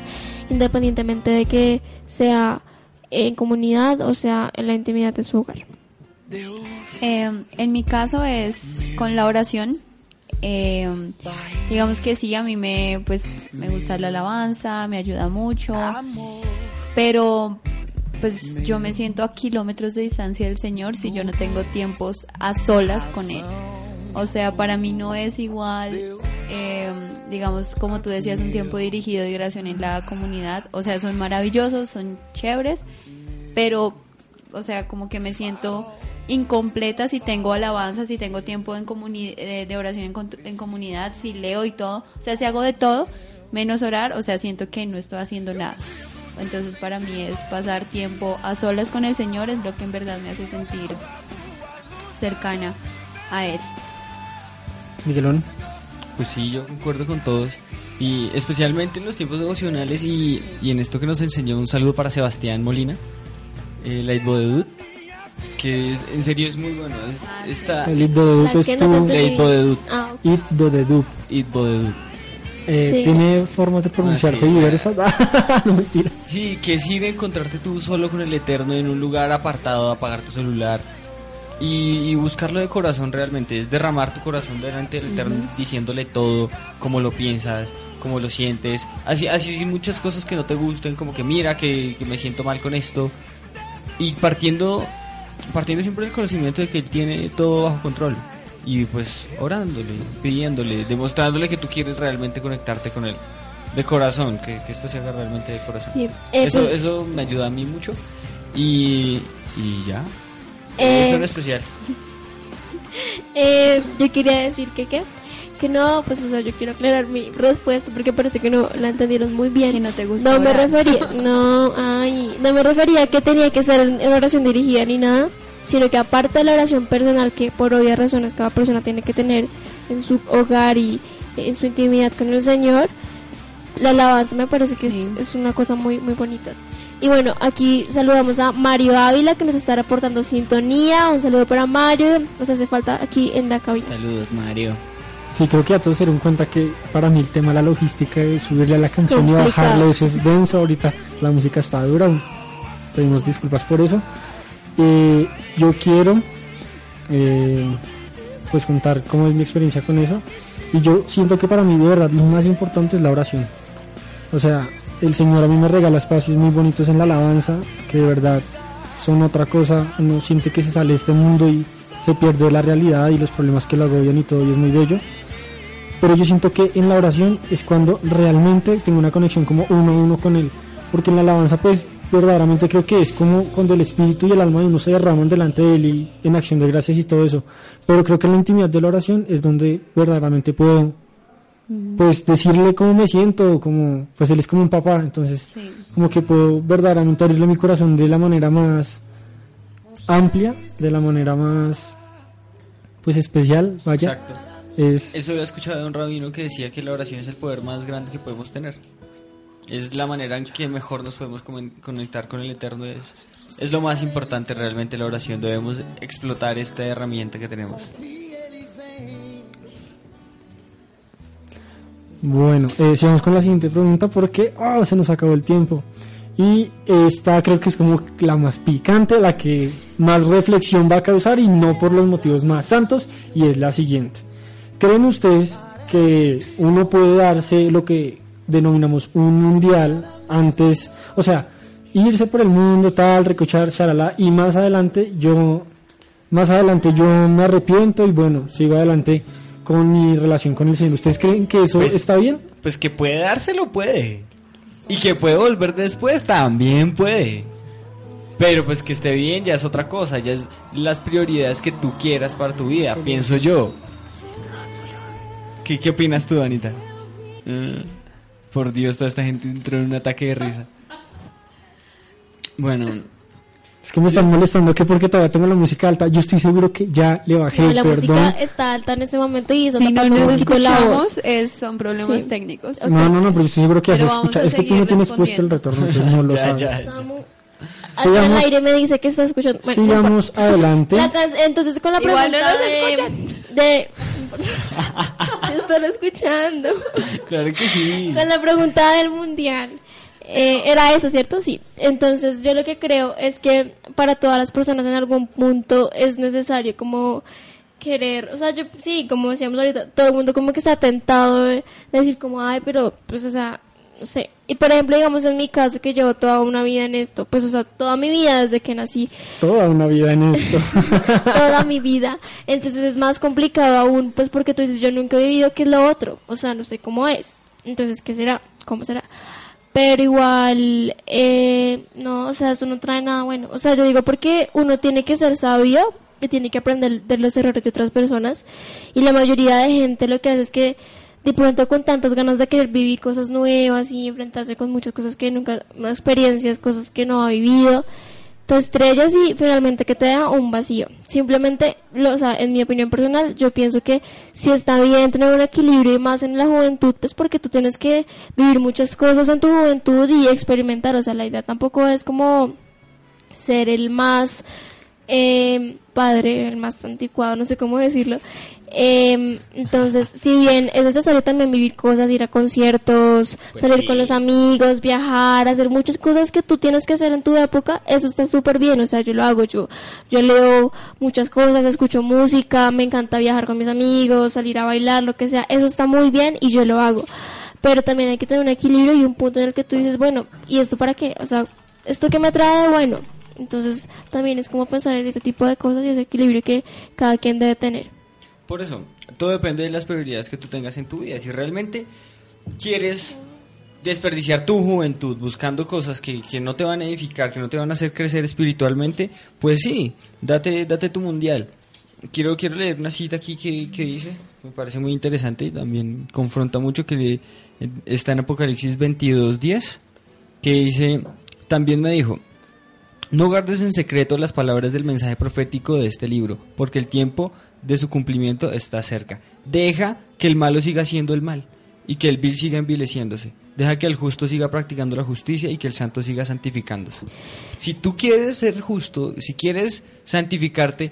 independientemente de que sea en comunidad o sea en la intimidad de su hogar. Eh, en mi caso es con la oración. Eh, digamos que sí, a mí me, pues, me gusta la alabanza, me ayuda mucho, pero pues yo me siento a kilómetros de distancia del Señor si yo no tengo tiempos a solas con Él. O sea, para mí no es igual, eh, digamos, como tú decías, un tiempo dirigido de oración en la comunidad. O sea, son maravillosos, son chéveres, pero, o sea, como que me siento incompleta si tengo alabanza, si tengo tiempo en comuni de, de oración en, con- en comunidad, si leo y todo. O sea, si hago de todo, menos orar, o sea, siento que no estoy haciendo nada. Entonces para mí es pasar tiempo a solas con el Señor, es lo que en verdad me hace sentir cercana a Él. Miguelón. Pues sí, yo concuerdo con todos. Y especialmente en los tiempos devocionales y, y en esto que nos enseñó un saludo para Sebastián Molina, eh, la Idbodedut, que es, en serio es muy bueno. Es, esta El no te estuvo... la entendí. Idbodedut, Ah, ok. Himno de Dup. Idbodedut. Eh, Sí. Tiene formas de pronunciarse Ah, sí. diversas. no mentiras. Sí, que sirve encontrarte tú solo con el Eterno en un lugar apartado, apagar tu celular y, y buscarlo de corazón realmente. Es derramar tu corazón delante del Eterno diciéndole todo, cómo lo piensas, cómo lo sientes. Así, así muchas cosas que no te gusten, como que mira que, que me siento mal con esto. Y partiendo, partiendo siempre del conocimiento de que Él tiene todo bajo control. Y pues orándole, pidiéndole, demostrándole que tú quieres realmente conectarte con Él. De corazón, que, que esto se haga realmente de corazón. Sí, eh, eso, pues- eso me ayuda a mí mucho. Y, y ya. Eh, eso en especial. Eh, yo quería decir que qué, que no, pues o sea, yo quiero aclarar mi respuesta porque parece que no la entendieron muy bien. Que no te gusta No me orar. refería, no, ay, no me refería a que tenía que ser en oración dirigida ni nada, sino que aparte de la oración personal que por obvias razones cada persona tiene que tener en su hogar y en su intimidad con el Señor, la alabanza me parece que es- Sí. es, una cosa muy muy bonita. Y bueno, aquí saludamos a Mario Ávila que nos está reportando sintonía. Un saludo para Mario. Nos hace falta aquí en la cabina. Saludos, Mario. Sí, creo que ya todos se dieron cuenta que para mí el tema de la logística de subirle a la canción y bajarle, eso es denso. Ahorita la música está dura. Pedimos disculpas por eso. Eh, yo quiero eh, pues contar cómo es mi experiencia con eso. Y yo siento que para mí de verdad lo más importante es la oración. O sea, el Señor a mí me regala espacios muy bonitos en la alabanza, que de verdad son otra cosa. Uno siente que se sale de este mundo y se pierde la realidad y los problemas que lo agobian y todo, y es muy bello. Pero yo siento que en la oración es cuando realmente tengo una conexión como uno a uno con Él. Porque en la alabanza, pues, verdaderamente creo que es como cuando el espíritu y el alma de uno se derraman delante de Él y en acción de gracias y todo eso. Pero creo que en la intimidad de la oración es donde verdaderamente puedo, pues, decirle cómo me siento, como, pues Él es como un papá, entonces, Sí. como que puedo verdaderamente abrirle mi corazón de la manera más amplia, de la manera más, pues, especial, vaya. Exacto. Es, Eso había escuchado de un rabino que decía que la oración es el poder más grande que podemos tener. Es la manera en que mejor nos podemos conectar con el Eterno. Es, es lo más importante realmente la oración. Debemos explotar esta herramienta que tenemos. Bueno, eh, con la siguiente pregunta porque ah, se nos acabó el tiempo. Y esta creo que es como la más picante, la que más reflexión va a causar y no por los motivos más santos. Y es la siguiente. ¿Creen ustedes que uno puede darse lo que denominamos un mundial antes, o sea, irse por el mundo, tal, recochar, charala, y más adelante yo, más adelante yo me arrepiento y bueno, sigo adelante con mi relación con el Señor. ¿Ustedes creen que eso Pues- está bien? Pues que puede dárselo, puede. Y que puede volver después, también puede. Pero pues que esté bien ya es otra cosa, ya es las prioridades que tú quieras para tu vida, pienso yo. ¿Qué, qué opinas tú, Anita? Mm, por Dios, toda esta gente entró en un ataque de risa. Bueno, Es que me están molestando que porque todavía tengo la música alta, yo estoy seguro que ya le bajé, No, la perdón. música está alta en este momento y eso Si no nos escuchamos, es, son problemas Sí. técnicos. No, no, no, pero yo estoy seguro que ya se Pero vamos escucha. Es que tú no tienes puesto el retorno, entonces no lo ya, sabes. ya, ya. Alguien al Sigamos- aire me dice que está escuchando. Bueno, no Sigamos adelante. La entonces con la Igual no pregunta nos de, de estoy escuchando Claro que sí. con la pregunta del mundial eh, era esa cierto sí entonces yo lo que creo es que para todas las personas en algún punto es necesario como querer o sea yo sí como decíamos ahorita todo el mundo como que está tentado de decir como ay pero pues o sea no sé y por ejemplo digamos en mi caso que llevo toda una vida en esto pues o sea toda mi vida desde que nací Toda una vida en esto. toda mi vida. Entonces es más complicado aún, pues porque tú dices, yo nunca he vivido qué es lo otro. O sea, no sé cómo es. Entonces, ¿qué será? ¿Cómo será? Pero igual, eh, no, o sea, eso no trae nada bueno. O sea, yo digo, porque uno tiene que ser sabio y tiene que aprender de los errores de otras personas. Y la mayoría de gente lo que hace es que de pronto con tantas ganas de querer vivir cosas nuevas y enfrentarse con muchas cosas que nunca, experiencias, cosas que no ha vivido, te estrellas y finalmente que te deja un vacío. Simplemente, lo, o sea, en mi opinión personal, yo pienso que si está bien tener un equilibrio y más en la juventud, pues porque tú tienes que vivir muchas cosas en tu juventud y experimentar. O sea, la idea tampoco es como ser el más eh, padre, el más anticuado, no sé cómo decirlo. Eh, entonces, si bien es necesario también vivir cosas, ir a conciertos, Pues salir sí. con los amigos, viajar, hacer muchas cosas que tú tienes que hacer en tu época, eso está súper bien, o sea, yo lo hago, yo, yo leo muchas cosas, escucho música, me encanta viajar con mis amigos, salir a bailar, lo que sea, eso está muy bien y yo lo hago. Pero también hay que tener un equilibrio y un punto en el que tú dices, bueno, ¿y esto para qué? O sea, ¿esto qué me trae de bueno? Entonces, también es como pensar en ese tipo de cosas y ese equilibrio que cada quien debe tener. Por eso, todo depende de las prioridades que tú tengas en tu vida. Si realmente quieres desperdiciar tu juventud buscando cosas que, que no te van a edificar, que no te van a hacer crecer espiritualmente, pues sí, date, date tu mundial. Quiero, quiero leer una cita aquí que, que dice, me parece muy interesante y también confronta mucho que le- está en Apocalipsis 22, 10, que dice, también me dijo, no guardes en secreto las palabras del mensaje profético de este libro, porque el tiempo de su cumplimiento está cerca. Deja que el malo siga haciendo el mal y que el vil siga envileciéndose. Deja que el justo siga practicando la justicia y que el santo siga santificándose. Si tú quieres ser justo, si quieres santificarte,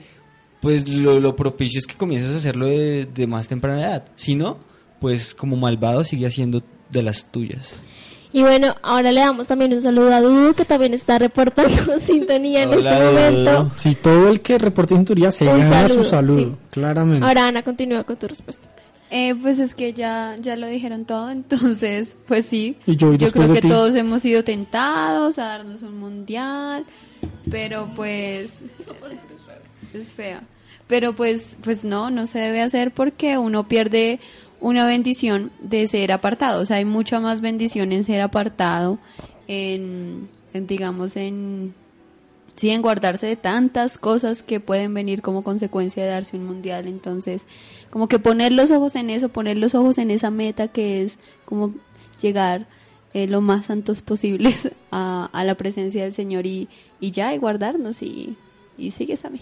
pues lo, lo propicio es que comiences a hacerlo de, de más temprana edad. Si no, pues como malvado sigue haciendo de las tuyas. Y bueno, ahora le damos también un saludo a Dudu, que también está reportando sintonía en Hola, este momento. Si todo el que reporte cinturía se Un gana su saludo, saludo, sí. claramente. Ahora Ana, continúa con tu respuesta. Eh, pues es que ya, ya lo dijeron todo, entonces, pues sí. Y yo creo que ti. todos hemos sido tentados a darnos un mundial, pero pues es fea. Pero pues, pues no, no se debe hacer porque uno pierde una bendición de ser apartado. O sea, hay mucha más bendición en ser apartado, en, digamos, en sí, en guardarse de tantas cosas que pueden venir como consecuencia de darse un mundial. Entonces, como que poner los ojos en eso, poner los ojos en esa meta que es como llegar eh, lo más santos posibles a, a la presencia del Señor y, y ya, y guardarnos y, y sigues a mí.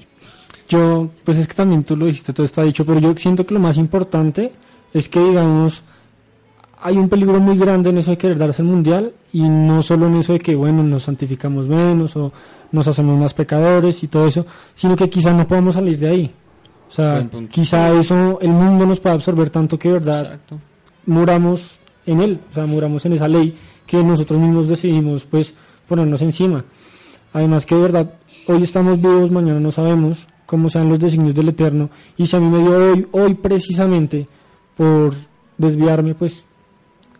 Yo, pues es que también tú lo dijiste, todo está dicho, pero yo siento que lo más importante es que, digamos, hay un peligro muy grande en eso de querer darse el mundial y no solo en eso de que, bueno, nos santificamos menos o nos hacemos más pecadores y todo eso, sino que quizá no podamos salir de ahí. O sea, quizá eso, el mundo nos pueda absorber tanto que, de verdad, Exacto. muramos en él, o sea, muramos en esa ley que nosotros mismos decidimos pues ponernos encima. Además que de verdad, hoy estamos vivos, mañana no sabemos cómo sean los designios del Eterno, y si a mí me dio hoy, hoy precisamente por desviarme, pues,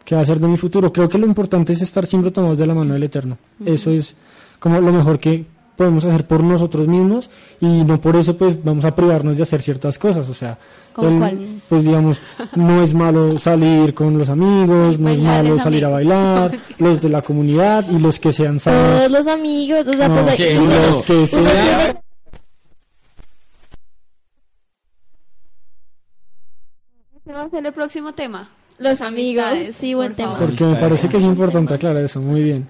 ¿qué va a ser de mi futuro? Creo que lo importante es estar siempre tomados de la mano del Eterno. Eso es como lo mejor que podemos hacer por nosotros mismos y no por eso pues vamos a privarnos de hacer ciertas cosas, o sea, ¿Cómo el- pues digamos, no es malo salir con los amigos, Sí, no es malo salir a amigos. bailar, los de la comunidad y los que sean sanos. Todos los amigos, o sea, No, pues que los que sean- ¿Qué va a ser el próximo tema? los amigos, sí, buen por tema. favor. Porque me parece que es importante aclarar eso, muy bien.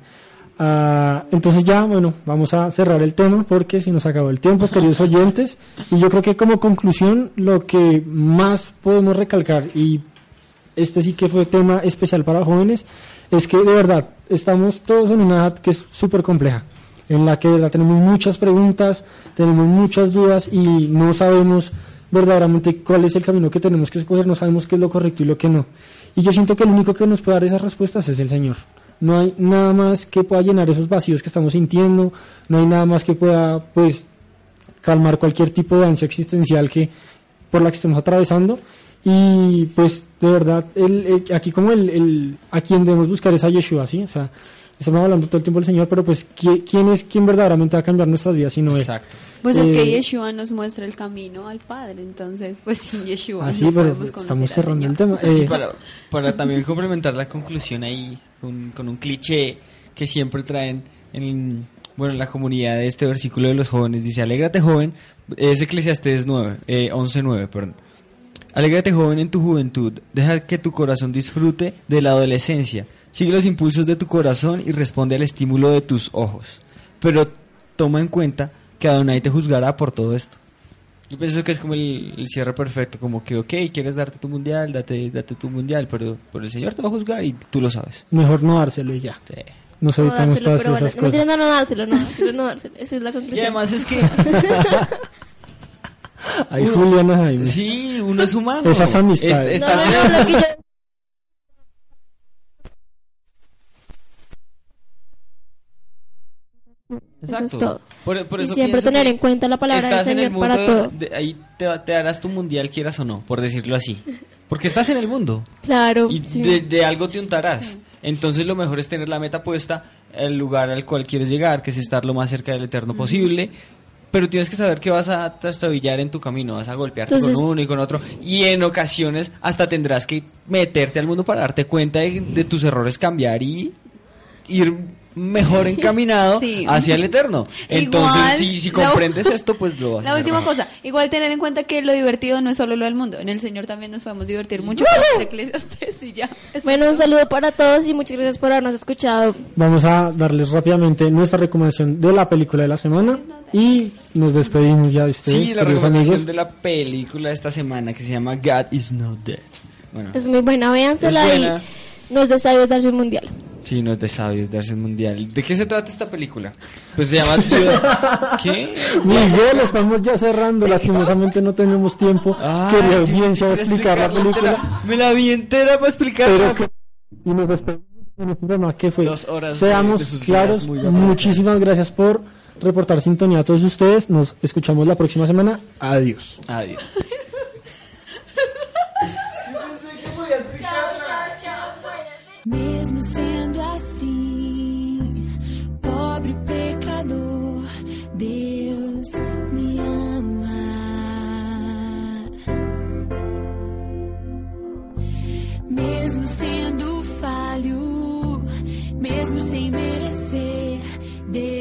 Ah, entonces ya, bueno, vamos a cerrar el tema porque si nos acabó el tiempo, queridos oyentes, y yo creo que como conclusión lo que más podemos recalcar, y este sí que fue tema especial para jóvenes, es que de verdad estamos todos en una edad que es súper compleja, en la que de verdad tenemos muchas preguntas, tenemos muchas dudas y no sabemos verdaderamente cuál es el camino que tenemos que escoger, no sabemos qué es lo correcto y lo que no. Y yo siento que el único que nos puede dar esas respuestas es el Señor. No hay nada más que pueda llenar esos vacíos que estamos sintiendo, no hay nada más que pueda, pues, calmar cualquier tipo de ansia existencial que por la que estemos atravesando y pues de verdad el, el- aquí como el, el a quien debemos buscar es a Yeshua sí o sea estamos hablando todo el tiempo del Señor pero pues ¿qui- quién es quien verdaderamente va a cambiar nuestras vidas si no Exacto. Pues es que Eh, Yeshua nos muestra el camino al Padre, entonces pues sin Yeshua así no pero estamos cerrando el tema Sí, Eh, para, para también complementar la conclusión ahí con, con un cliché que siempre traen en, bueno, en la comunidad de este versículo de los jóvenes. Dice, alégrate joven, es Eclesiastes 9, eh, 11.9, perdón. Alégrate joven en tu juventud, deja que tu corazón disfrute de la adolescencia, sigue los impulsos de tu corazón y responde al estímulo de tus ojos. Pero toma en cuenta que Adonai te juzgará por todo esto. Yo pienso que es como el, el cierre perfecto, como que, ok, quieres darte tu mundial, date, date tu mundial, pero, pero el Señor te va a juzgar y tú lo sabes. mejor no dárselo y ya Sí. nos No evitamos dárselo, todas pero bueno, esas no cosas no, no dárselo, no dárselo, no dárselo. Esa es la Y conclusión. además es que, ay Juliana Jaime sí, uno es humano. Esas amistades. Es- no, no, no, lo que yo- Eso es Exacto. todo. Por, por y siempre tener en cuenta la palabra del estás en el Señor mundo, para todo. de- ahí te, te darás tu mundial, quieras o no, por decirlo así. Porque estás en el mundo. Claro. Y sí. de, de algo te untarás. Entonces lo mejor es tener la meta puesta, el lugar al cual quieres llegar, que es estar lo más cerca del eterno posible. Pero tienes que saber que vas a trastabillar en tu camino, vas a golpearte Entonces- con uno y con otro. Y en ocasiones hasta tendrás que meterte al mundo para darte cuenta de, de tus errores, cambiar y ir mejor encaminado Sí. hacia el eterno. Entonces, Igual, si, si la- comprendes esto, pues lo vas a La hacer última mejor. cosa, igual tener en cuenta que lo divertido no es solo lo del mundo, en el Señor también nos podemos divertir mucho y ya. Eso Bueno, un saludo para todos y muchas gracias por habernos escuchado. vamos a darles rápidamente nuestra recomendación de la película de la semana y nos despedimos ya de ustedes Sí, la recomendación amigos de la película de esta semana que se llama God is not dead. Bueno, Es muy buena, véansela Es buena. y nos desabios darse un mundial. sí, no es de sabios darse el mundial. ¿De qué se trata esta película? Pues se llama ¿Qué? Miguel, estamos ya cerrando, lastimosamente no tenemos tiempo Ay, que la audiencia va a explicar la película, entera. Me la vi entera para explicarla. pero que, y nos despedimos en este programa que fue, Dos horas de- seamos de claros, muchísimas gracias por reportar sintonía a todos ustedes, nos escuchamos la próxima semana, adiós. Adiós. Sendo assim, pobre pecador, Deus me ama. Mesmo sendo falho, mesmo sem merecer, Deus